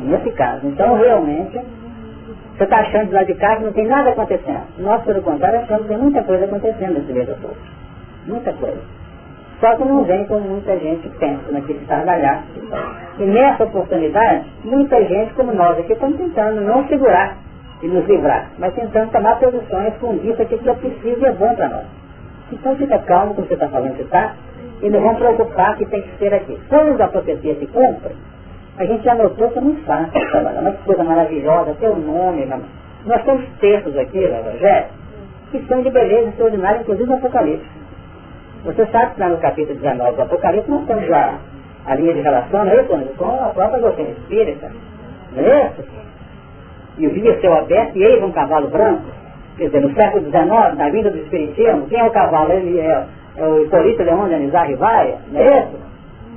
nesse caso. Então realmente, você está achando lá de cá que não tem nada acontecendo. Nós, pelo contrário, achamos que tem muita coisa acontecendo nesse meio todo. Muita coisa. Só que não vem como muita gente pensa naquele trabalhar. E nessa oportunidade, muita gente como nós aqui estamos tentando não segurar e nos livrar, mas tentando tomar posições com isso aqui que é preciso e é bom para nós. Então fica calmo como você está falando que está, e não vamos preocupar que tem que ser aqui. Quando a profecia se cumpre, a gente já notou que é muito fácil trabalhar, uma coisa maravilhosa, ter o nome. Nós temos textos aqui no Evangelho que são de beleza extraordinária, inclusive no Apocalipse. Você sabe que lá no capítulo 19 do Apocalipse nós temos a, a linha de relação né, com a própria doutrina espírita. Não é isso? E o via céu aberto e eis um cavalo branco. Quer dizer, no século XIX, na vinda do Espiritismo, quem é o cavalo? Ele é, é o Hipólito Leão de Anizar Rivaia, não é isso?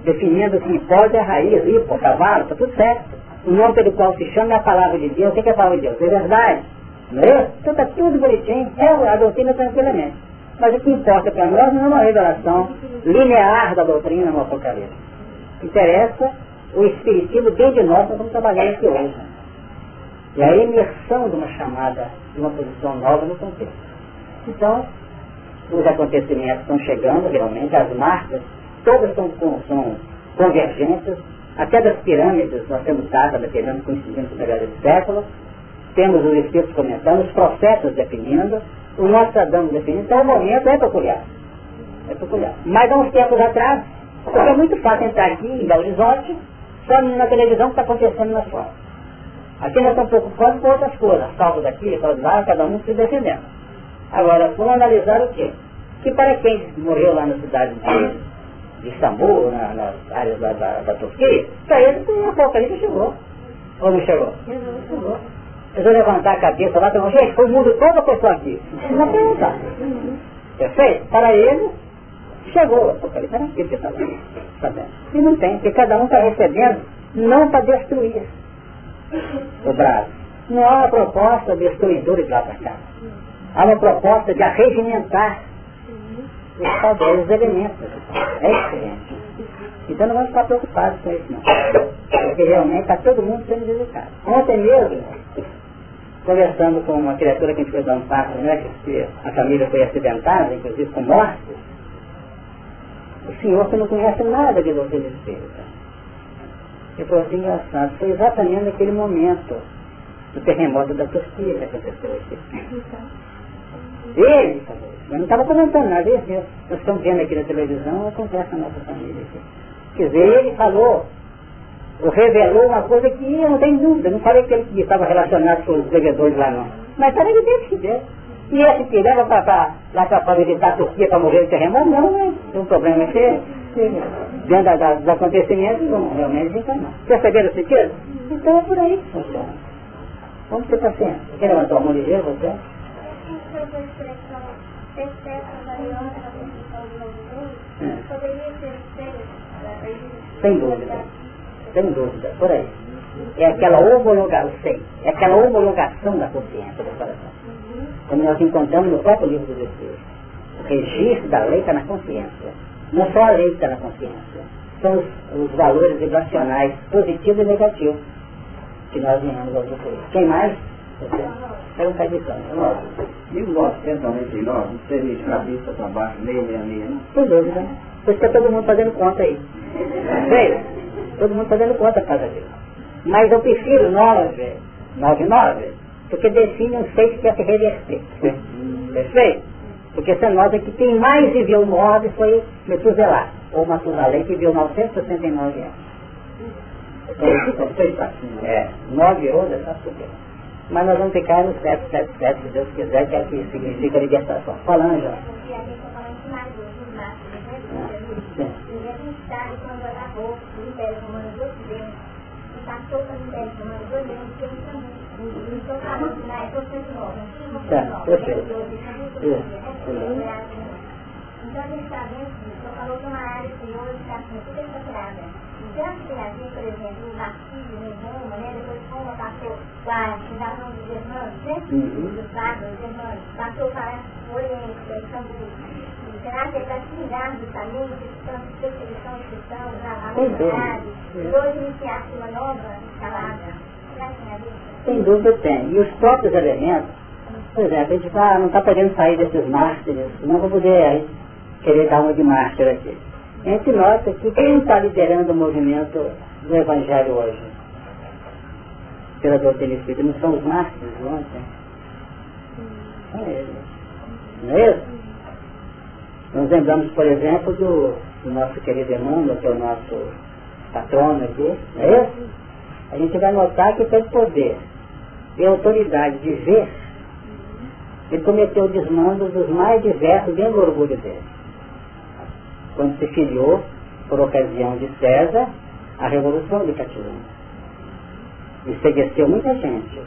Definindo que hipólito é raiz, hipo, cavalo, está tudo certo. O nome pelo qual se chama é a palavra de Deus. O que é a palavra de Deus? É verdade. Não é? Então está tudo bonitinho. É a doutrina tranquilamente. Mas o que importa para nós não é uma revelação linear da doutrina no Apocalipse. Interessa o Espiritismo dentro de nós, estamos trabalhando aqui hoje. E a imersão de uma chamada, de uma posição nova no contexto. Então, os acontecimentos estão chegando realmente, as marcas, todas são, são convergentes, até das pirâmides, nós temos datas da pirâmide coincidindo com o período de século, temos os Espíritos comentando, os profetas definindo, o Nostradamus definindo, então o momento é peculiar. É peculiar. Mas há uns tempos atrás, porque é muito fácil entrar aqui em Belo Horizonte, só na televisão que está acontecendo na sua. Aqui nós estamos preocupados com outras coisas, salvo daqui, salvo lá, cada um se defendendo. Agora, vamos analisar o quê? Que para quem morreu lá na cidade de, de Istambul, na, nas áreas da, da, da Turquia, para eles o apocalipse chegou. Ou não chegou? Chegou. Eles vão levantar a cabeça lá e falar, gente, foi o mundo todo a pessoa aqui. Não perguntar. Perfeito? Para eles, chegou o apocalipse. Sabendo. E não tem, porque cada um está recebendo não para destruir o braço. Não há uma proposta destruidora de lá para cá. Há uma proposta de arregimentar os poderes elementos. É diferente. Então não vamos ficar preocupados com isso não. Porque realmente está todo mundo sendo visitado. Ontem mesmo, conversando com uma criatura que a gente foi dar um passo, né, que a família foi acidentada, inclusive com morte, o senhor que não conhece nada de doutrina espírita. Ele falou assim, engraçado, foi exatamente naquele momento do terremoto da Turquia que aconteceu aqui. Ele falou isso, mas não estava comentando nada, ele, nós estamos vendo aqui na televisão, acontece na nossa família aqui. Quer dizer, ele falou, ou revelou uma coisa que eu não tenho dúvida, não falei que ele estava relacionado com os devedores lá não. Mas falei que teve que ver. E esse que leva para lá para visitar a Turquia para morrer de terremoto, não, né? O problema é que dentro da, da, dos acontecimentos, não, realmente não. Perceberam o sentido? Então é por aí que funciona. Vamos ter paciência. Quer levantar a mão ligeira, você? Sem dúvida. Sem dúvida. Por aí. É aquela homologação, é aquela homologação da consciência do coração. Como nós encontramos no próprio livro dos Espíritos. O registro da lei está na consciência. Não só a lei está na consciência. São os, os valores vibracionais positivos e negativos que nós viemos a usufruir. Quem mais? É um cadicão. E o nosso pensamento em nós não seria de cabeça para baixo, meia, meia, meia, não? Sem dúvida. Por isso que está todo mundo fazendo conta aí. *laughs* Veio? Todo mundo fazendo conta por causa disso. Mas eu prefiro nove, nove, nove, porque define um feito que é se reverter. Perfeito? Porque você nota que quem mais viveu nove foi Metuselá, ou Matusalém, que viveu 969 anos. Então, é, nove ondas está super. Mas nós vamos ficar no 777, se Deus quiser, que é que significa libertação. Fala, Ângela. Porque a gente está falando de mais Tá, perfeito. Então a gente está vendo que o falou uma área que hoje está assim, tudo é saturada. Então que a gente, por exemplo, o Martírio, em Roma, né, depois Roma passou para a fundação dos irmãos, né, dos padres, dos irmãos, passou para o Oriente, que é o campo Será que ele está se ligando também, tanto de perseguição cristã, e hoje iniciar uma nova escalada? Será que tem a ver? Sem dúvida tem. E os próprios elementos, por exemplo, a gente fala, não está podendo sair desses mártires, não vou poder aí, querer dar uma de mártir aqui. A gente nota que quem está liderando o movimento do Evangelho hoje? Pela doutrina espírita, não são os mártires ontem? São eles. Não é isso? Nós lembramos, por exemplo, do, do nosso querido Emmanuel, que é o nosso patrono aqui, não é isso? A gente vai notar que tem poder e autoridade de ver, ele cometeu desmandos dos mais diversos dentro do orgulho dele. Quando se filiou, por ocasião de César, a Revolução de Catilina. E segueceu muita gente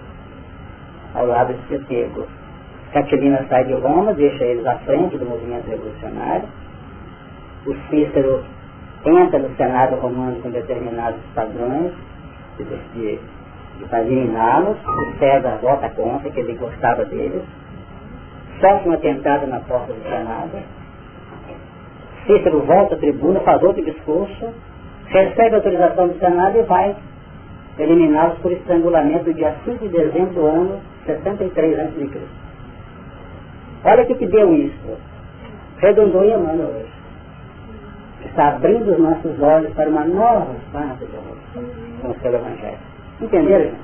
ao lado de Setego. Catilina sai de Roma, deixa eles à frente do movimento revolucionário. O Cícero entra no Senado romano com determinados padrões de, de, eliminá-los. O César vota contra, que ele gostava deles. Sofre um atentado na porta do Senado. Cícero volta à tribuna, faz outro discurso, recebe a autorização do Senado e vai eliminá-los por estrangulamento no dia 5 de dezembro do ano 63 a.C. Olha o que, que deu isso. Redondou em Emmanuel hoje. Está abrindo os nossos olhos para uma nova fase de com o seu Evangelho. Entenderam?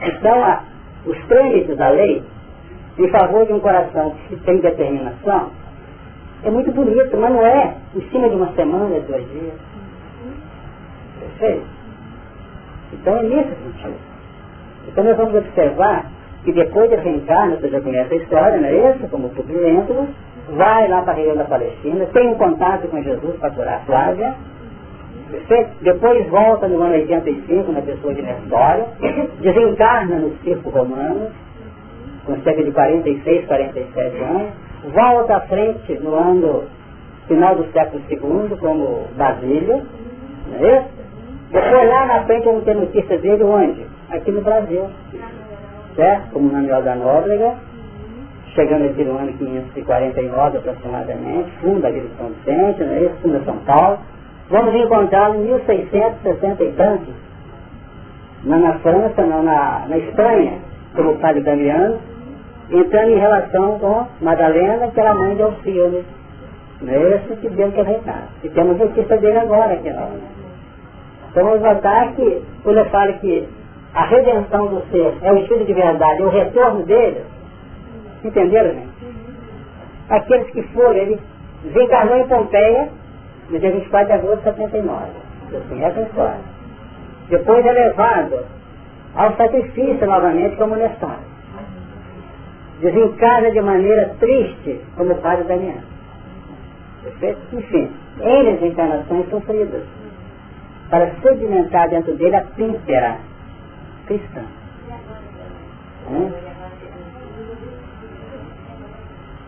Então, a, os trâmites da lei, em favor de um coração que tem determinação, é muito bonito, mas não é em cima de uma semana, dois dias. Perfeito? Então é nesse sentido. Então nós vamos observar que depois de reencarna, você já conhece a história, não é isso? Como Publio vai lá para a região da Palestina, tem um contato com Jesus para curar a Flávia, depois volta no ano 85, na pessoa de Nestório, desencarna no circo romano, com cerca de 46, 47 anos, volta à frente no ano final do século II, como Basílio, não é isso? Depois lá na frente vamos ter notícia dele onde? Aqui no Brasil. Certo? Como Manuel da Nóbrega, chegando aqui no ano 549 aproximadamente, funda aqui de São Vicente, não é isso? Funda São Paulo. Vamos encontrá-lo em 1660 e na França, não na, na Espanha, como padre Damiano, entrando em relação com Madalena, que era mãe de Alcino. Não é esse que deu que recado. E temos notícia dele agora aqui não. Então vamos notar que, quando eu falo que a redenção do ser é o espírito de verdade, é o retorno dele, entenderam, gente? Aqueles que foram, ele desencarnou em Pompeia, no dia 24 de agosto de 79. Assim, essa é a história. Depois é levado ao sacrifício novamente como Nestor. Desencarna de maneira triste como o padre Daniel. Perfeito? Enfim, N desencarnações sofridas para sedimentar dentro dele a pímpera cristã.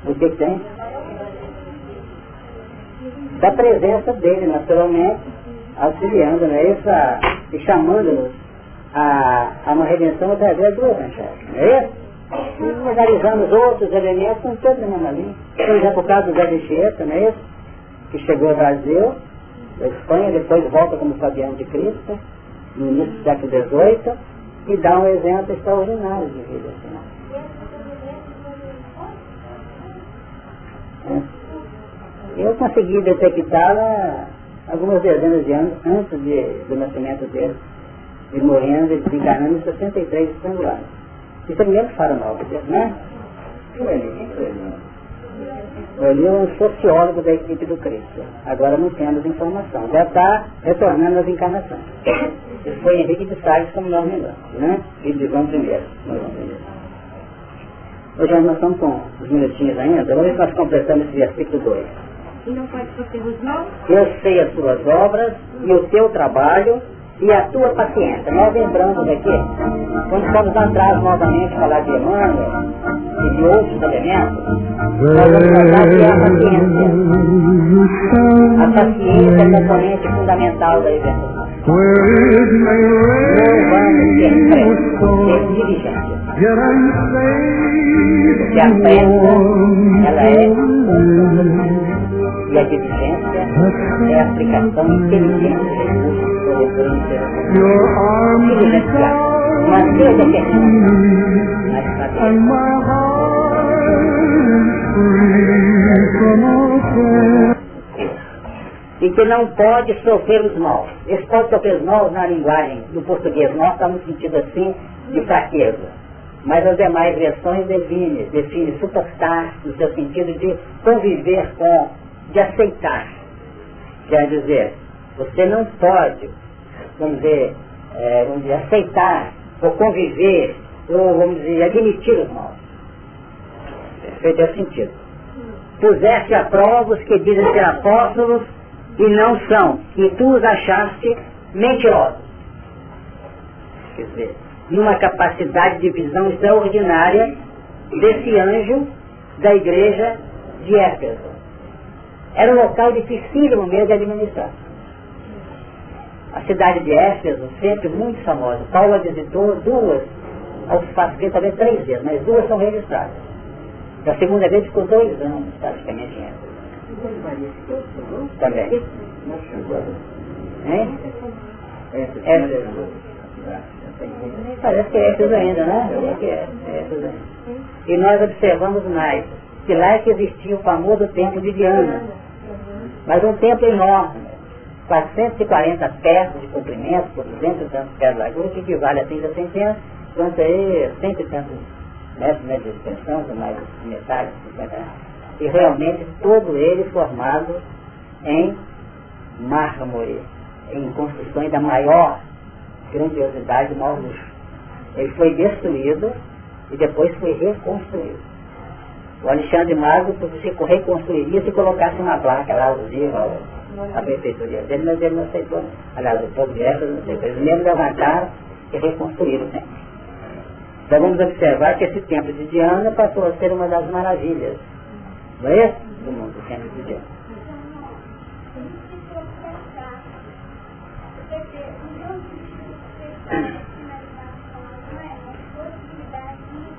O que tem? da presença dele, naturalmente, auxiliando, né, isso, a, e chamando-nos a, a uma redenção através do Evangelho. Não é isso? E analisando os outros elementos, são todos na mesma linha. Por exemplo, o caso do Zé de Chieta, não é isso? Que chegou ao Brasil, da Espanha, depois volta como Fabiano de Cristo, no início do século XVIII, e dá um exemplo extraordinário de vida. Assim, é. Eu consegui detectá-la algumas dezenas de anos antes de, do nascimento dele, e morrendo e desencarnando em 63 estrangulados. Isso é mesmo fala mal, né? Ele é um sociólogo da equipe do Cristo. Agora não temos informação. Já está retornando às encarnações. *coughs* Foi Henrique de Salles como nós lembramos, né? Filho de João I. Hoje nós estamos com uns minutinhos ainda. Vamos ver se nós completamos esse versículo 2 e não pode os mãos? Eu sei as tuas obras e o teu trabalho e a tua paciência. Nós lembramos aqui, quando estamos atrás novamente falar de Emmanuel e de outros elementos, nós vamos falar de a paciência. A paciência é componente fundamental da libertação. Não vamos pressa, ter diligência. Porque a pressa, ela é e a diligência é a aplicação inteligente de recursos corretores Diligenciar. Manter a determinação. e que não pode sofrer os maus. Esse pode sofrer os maus na linguagem do português nosso está no sentido assim de fraqueza. Mas as demais versões define, define suportar no seu sentido de conviver com, de aceitar. Quer dizer, você não pode, vamos dizer, é, vamos dizer aceitar ou conviver, ou vamos dizer, admitir os maus. Perfeito é o sentido. Puseste a prova os que dizem ser apóstolos e não são, e tu os achaste mentirosos. Quer dizer, numa capacidade de visão extraordinária desse anjo da igreja de Éfeso. Era um local dificílimo mesmo de administrar. A cidade de Éfeso, sempre muito famosa. Paulo a visitou duas, aos fatos talvez três vezes, mas duas são registradas. Da segunda vez ficou dois anos praticamente em Éfeso. Também. Hein? Éfeso. Parece que é Éfeso ainda, né? Que é, é Éfeso ainda. E nós observamos mais que lá é que existia o famoso templo de Diana. Mas um templo enorme, 440 pés de comprimento, por 200 e tantos pés de largura, que equivale a 30 centenas, quanto aí 100 e tantos metros né, de extensão, mais metade, 50 E realmente todo ele formado em mármore, em construções da maior grandiosidade, maior luxo. Ele foi destruído e depois foi reconstruído. O Alexandre Magno se reconstruiria se colocasse uma placa lá alusiva à prefeitura dele, mas ele não aceitou. Aliás, o povo de Éfeso não aceitou. Eles mesmo levantaram e reconstruíram o templo. Então vamos observar que esse templo de Diana passou a ser uma das maravilhas, não é? Do mundo, o templo de Diana.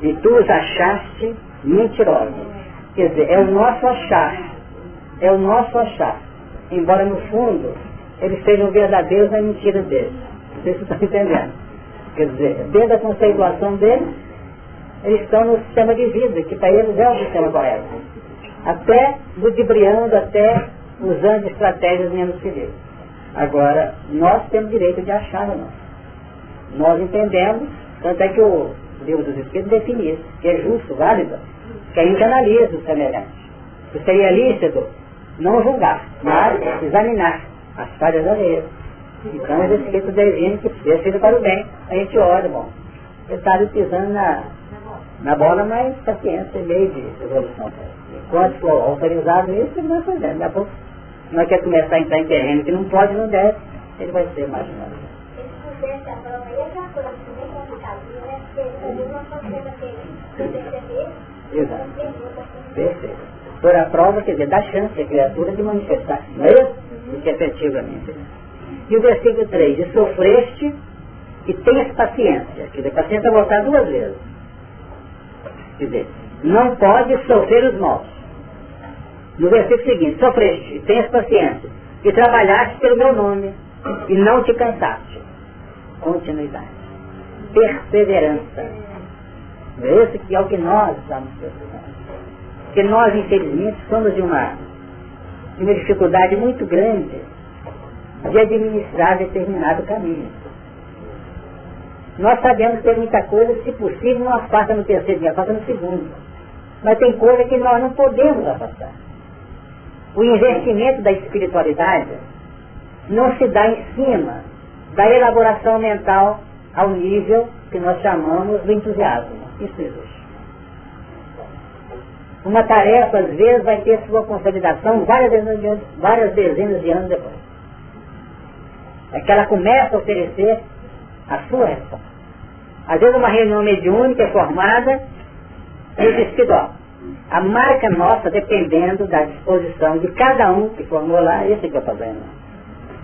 E tu os achaste mentirosos. Quer dizer, é o nosso achar. É o nosso achar. Embora no fundo eles sejam verdadeiros na mentira deles. Vocês estão entendendo? Quer dizer, dentro da conceituação deles, eles estão no sistema de vida, que para eles é o sistema correto. Até ludibriando, até usando estratégias menos felizes. Agora, nós temos direito de achar o nosso. Nós entendemos, tanto é que o livro dos Espíritos isso, que é justo, válido, que a gente analisa o semelhante. Que seria lícito não julgar, mas examinar as falhas alheias. Então os Espíritos definem que seja feito para o bem. A gente olha, bom, você está pisando na, na bola, mas paciência, meio de evolução. Enquanto for autorizado isso, ele vai fazer. Daqui a pouco, não quer começar a entrar em terreno que não pode, não deve, ele vai ser marginal. Exato. Perfeito. Por a prova, quer dizer, dá chance à criatura de manifestar, não é isso? Isso efetivamente. E o versículo 3, e sofreste e tenhas paciência. Quer dizer, paciência voltar duas vezes. Quer dizer, não pode sofrer os maus. No versículo seguinte, sofreste e tenhas paciência, e trabalhaste pelo meu nome, e não te cansaste. Continuidade. Perseverança esse que é o que nós estamos precisando. Porque nós, infelizmente, somos de uma, de uma dificuldade muito grande de administrar determinado caminho. Nós sabemos tem muita coisa, se possível, não afasta no terceiro dia, afasta no segundo. Mas tem coisa que nós não podemos afastar. O investimento da espiritualidade não se dá em cima da elaboração mental ao nível que nós chamamos do entusiasmo. Existe. Uma tarefa, às vezes, vai ter sua consolidação várias dezenas de anos, várias dezenas de anos depois. É que ela começa a oferecer a sua resposta. Às vezes uma reunião mediúnica é formada e o espiritual. A marca nossa, dependendo da disposição de cada um que formou lá, esse que é o problema.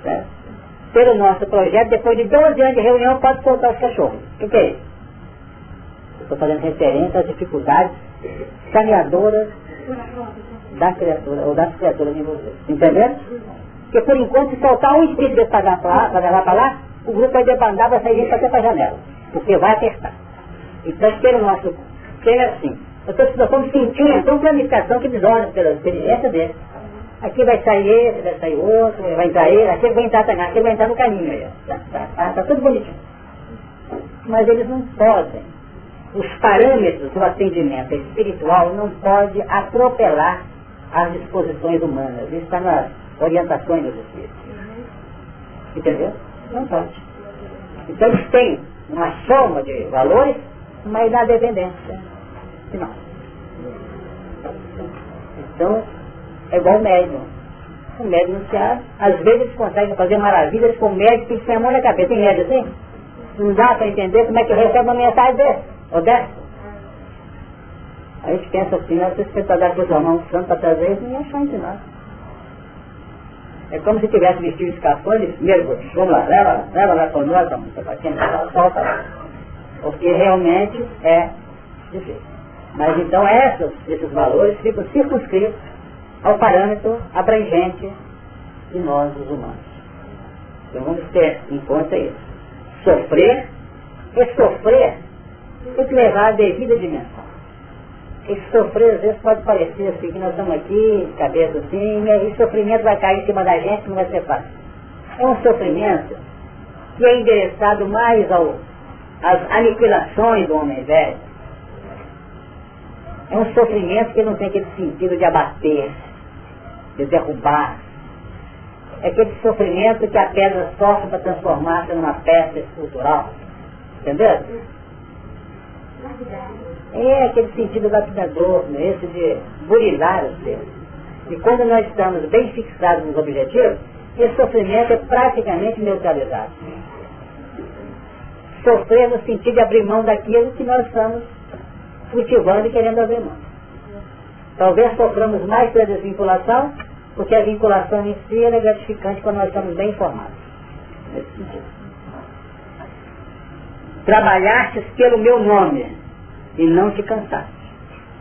Certo? Pelo nosso projeto, depois de 12 anos de reunião, pode soltar os cachorros. O que é isso? Estou fazendo referência às dificuldades saneadoras da criatura, ou das criaturas envolvidas. Entenderam? Porque por enquanto, se soltar um espírito desse para levar para lá, o grupo vai debandar, vai sair para para a janela. Porque vai apertar. Então, pelo nosso ser é assim. Nós estamos sentindo então planificação que desordem pela experiência dele. Aqui vai sair esse, vai sair outro, vai entrar ele, aqui vai entrar também, aqui vai entrar no caminho aí. Tá, tá, tá, tá tudo bonitinho. Mas eles não podem. Os parâmetros do atendimento espiritual não pode atropelar as disposições humanas. Isso está nas orientações dos espíritos. Entendeu? Não pode. Então eles têm uma soma de valores, mas na dependência de nós. Então, é igual o médium. O médium se às vezes eles conseguem fazer maravilhas com o médico que tem a mão na cabeça. Tem médium assim? Não dá para entender como é que recebe uma mensagem dessa, ou dessa. A gente pensa assim, nós temos que dar para os irmãos santos para trazer isso, ninguém achou de nós. É como se tivesse vestido escapando primeiro, vamos lá, leva, leva lá para nós, vamos, solta lá. Porque realmente é difícil. Mas então essas, esses valores ficam circunscritos ao parâmetro abrangente de nós, os humanos. Então vamos ter em conta isso. Sofrer, e sofrer tem que levar a devida dimensão. Esse sofrer às vezes pode parecer assim, que nós estamos aqui, cabeça assim, e sofrimento vai cair em cima da gente, não vai ser fácil. É um sofrimento que é endereçado mais ao, às aniquilações do homem velho. É um sofrimento que não tem aquele sentido de abater, de derrubar. É aquele sofrimento que a pedra sofre para transformar-se numa peça estrutural. Entendeu? É aquele sentido lapidador, né? esse de burilar o ser. E quando nós estamos bem fixados nos objetivos, esse sofrimento é praticamente neutralizado. Sofrer no sentido de abrir mão daquilo que nós estamos cultivando e querendo abrir mão. Talvez soframos mais pela desvinculação, porque a vinculação em si é gratificante quando nós estamos bem informados. Nesse sentido. Trabalhastes pelo meu nome e não te cansaste.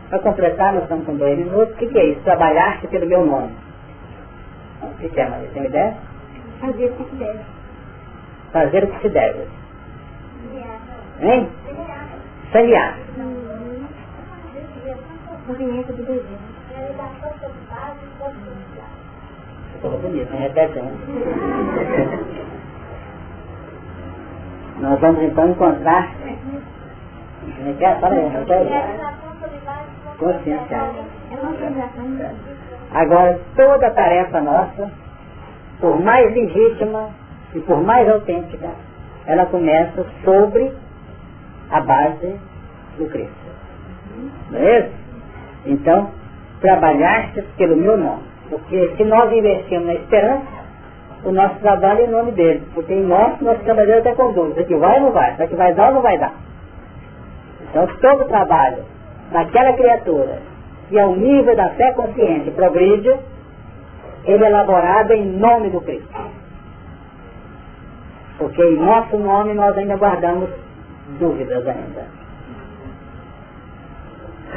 Para completar, nós estamos com dois minutos. O que, que é isso? Trabalhaste pelo meu nome. O que, que é, Maria? Tem uma ideia? Fazer o que se deve. Fazer o que se deve. Hein? Semear. Movimento do desejo. Ficou bonito, não repete não. Nós vamos então encontrar Fala aí, consciencial. Agora, toda tarefa nossa, por mais legítima e por mais autêntica, ela começa sobre a base do Cristo. Não é isso? Então, trabalhaste pelo meu nome. Porque se nós investimos na esperança, o nosso trabalho é em nome dele. Porque em nós, nós trabalhamos até com dúvida. Aqui vai ou não vai? Isso aqui vai dar ou não vai dar? Então, todo o trabalho daquela criatura que ao nível da fé consciente progride, ele é elaborado em nome do Cristo. Porque em nosso nome nós ainda guardamos dúvidas ainda.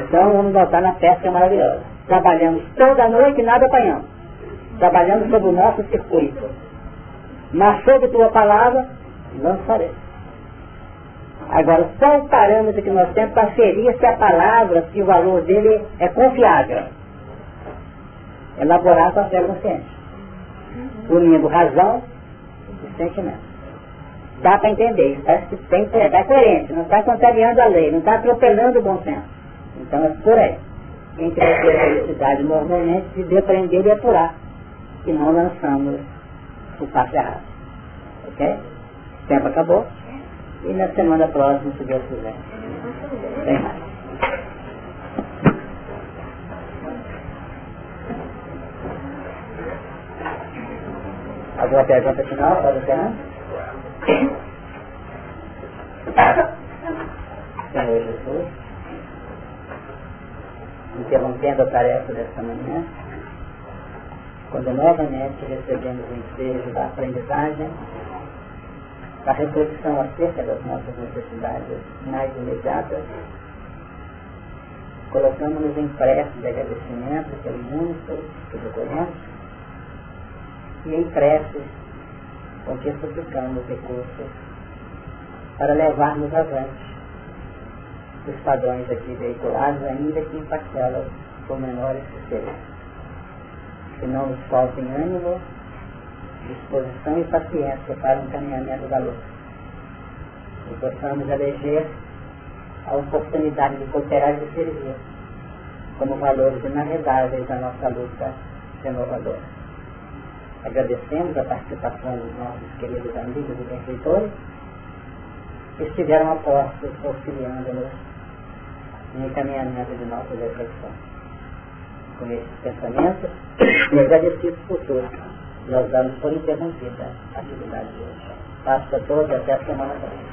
Então vamos voltar na pesca maravilhosa. Trabalhamos toda noite e nada apanhamos. Trabalhamos sobre o nosso circuito. Mas sobre tua palavra, lançarei. Agora, só o parâmetro que nós temos para ferir se a palavra, se o valor dele é confiável. Elaborar com a fé consciente. Unindo razão e sentimento. Dá para entender, isso tá, tem, está coerente, não está contrariando a lei, não está atropelando o bom senso. Então é por aí. Quem quer ter felicidade normalmente se depreender e apurar. E não lançamos o passo errado. Ok? O tempo acabou. E na semana próxima, se Deus quiser. Tem mais. Alguma pergunta final para o Senhor? Senhor Jesus, interrompendo a tarefa desta manhã, quando novamente recebemos o ensejo da aprendizagem, a reflexão acerca das nossas necessidades mais imediatas, colocamos-nos em prece de agradecimento pelo mundo que procuramos e em prece com que suplicamos recursos para levarmos avante os padrões aqui veiculados, ainda que em parcelas por menores que sejam. Que não nos faltem ânimo, disposição e paciência para o encaminhamento da luta. E possamos eleger a oportunidade de cooperar e de servir como valores inarredáveis da nossa luta renovadora. Agradecemos a participação dos nossos queridos amigos e benfeitores que estiveram apostos auxiliando-nos no encaminhamento de nossa reflexão. Com esse pensamento, *coughs* e agradecidos por tudo, nós damos por interrompida a atividade de hoje. Passo a todos até a semana que vem.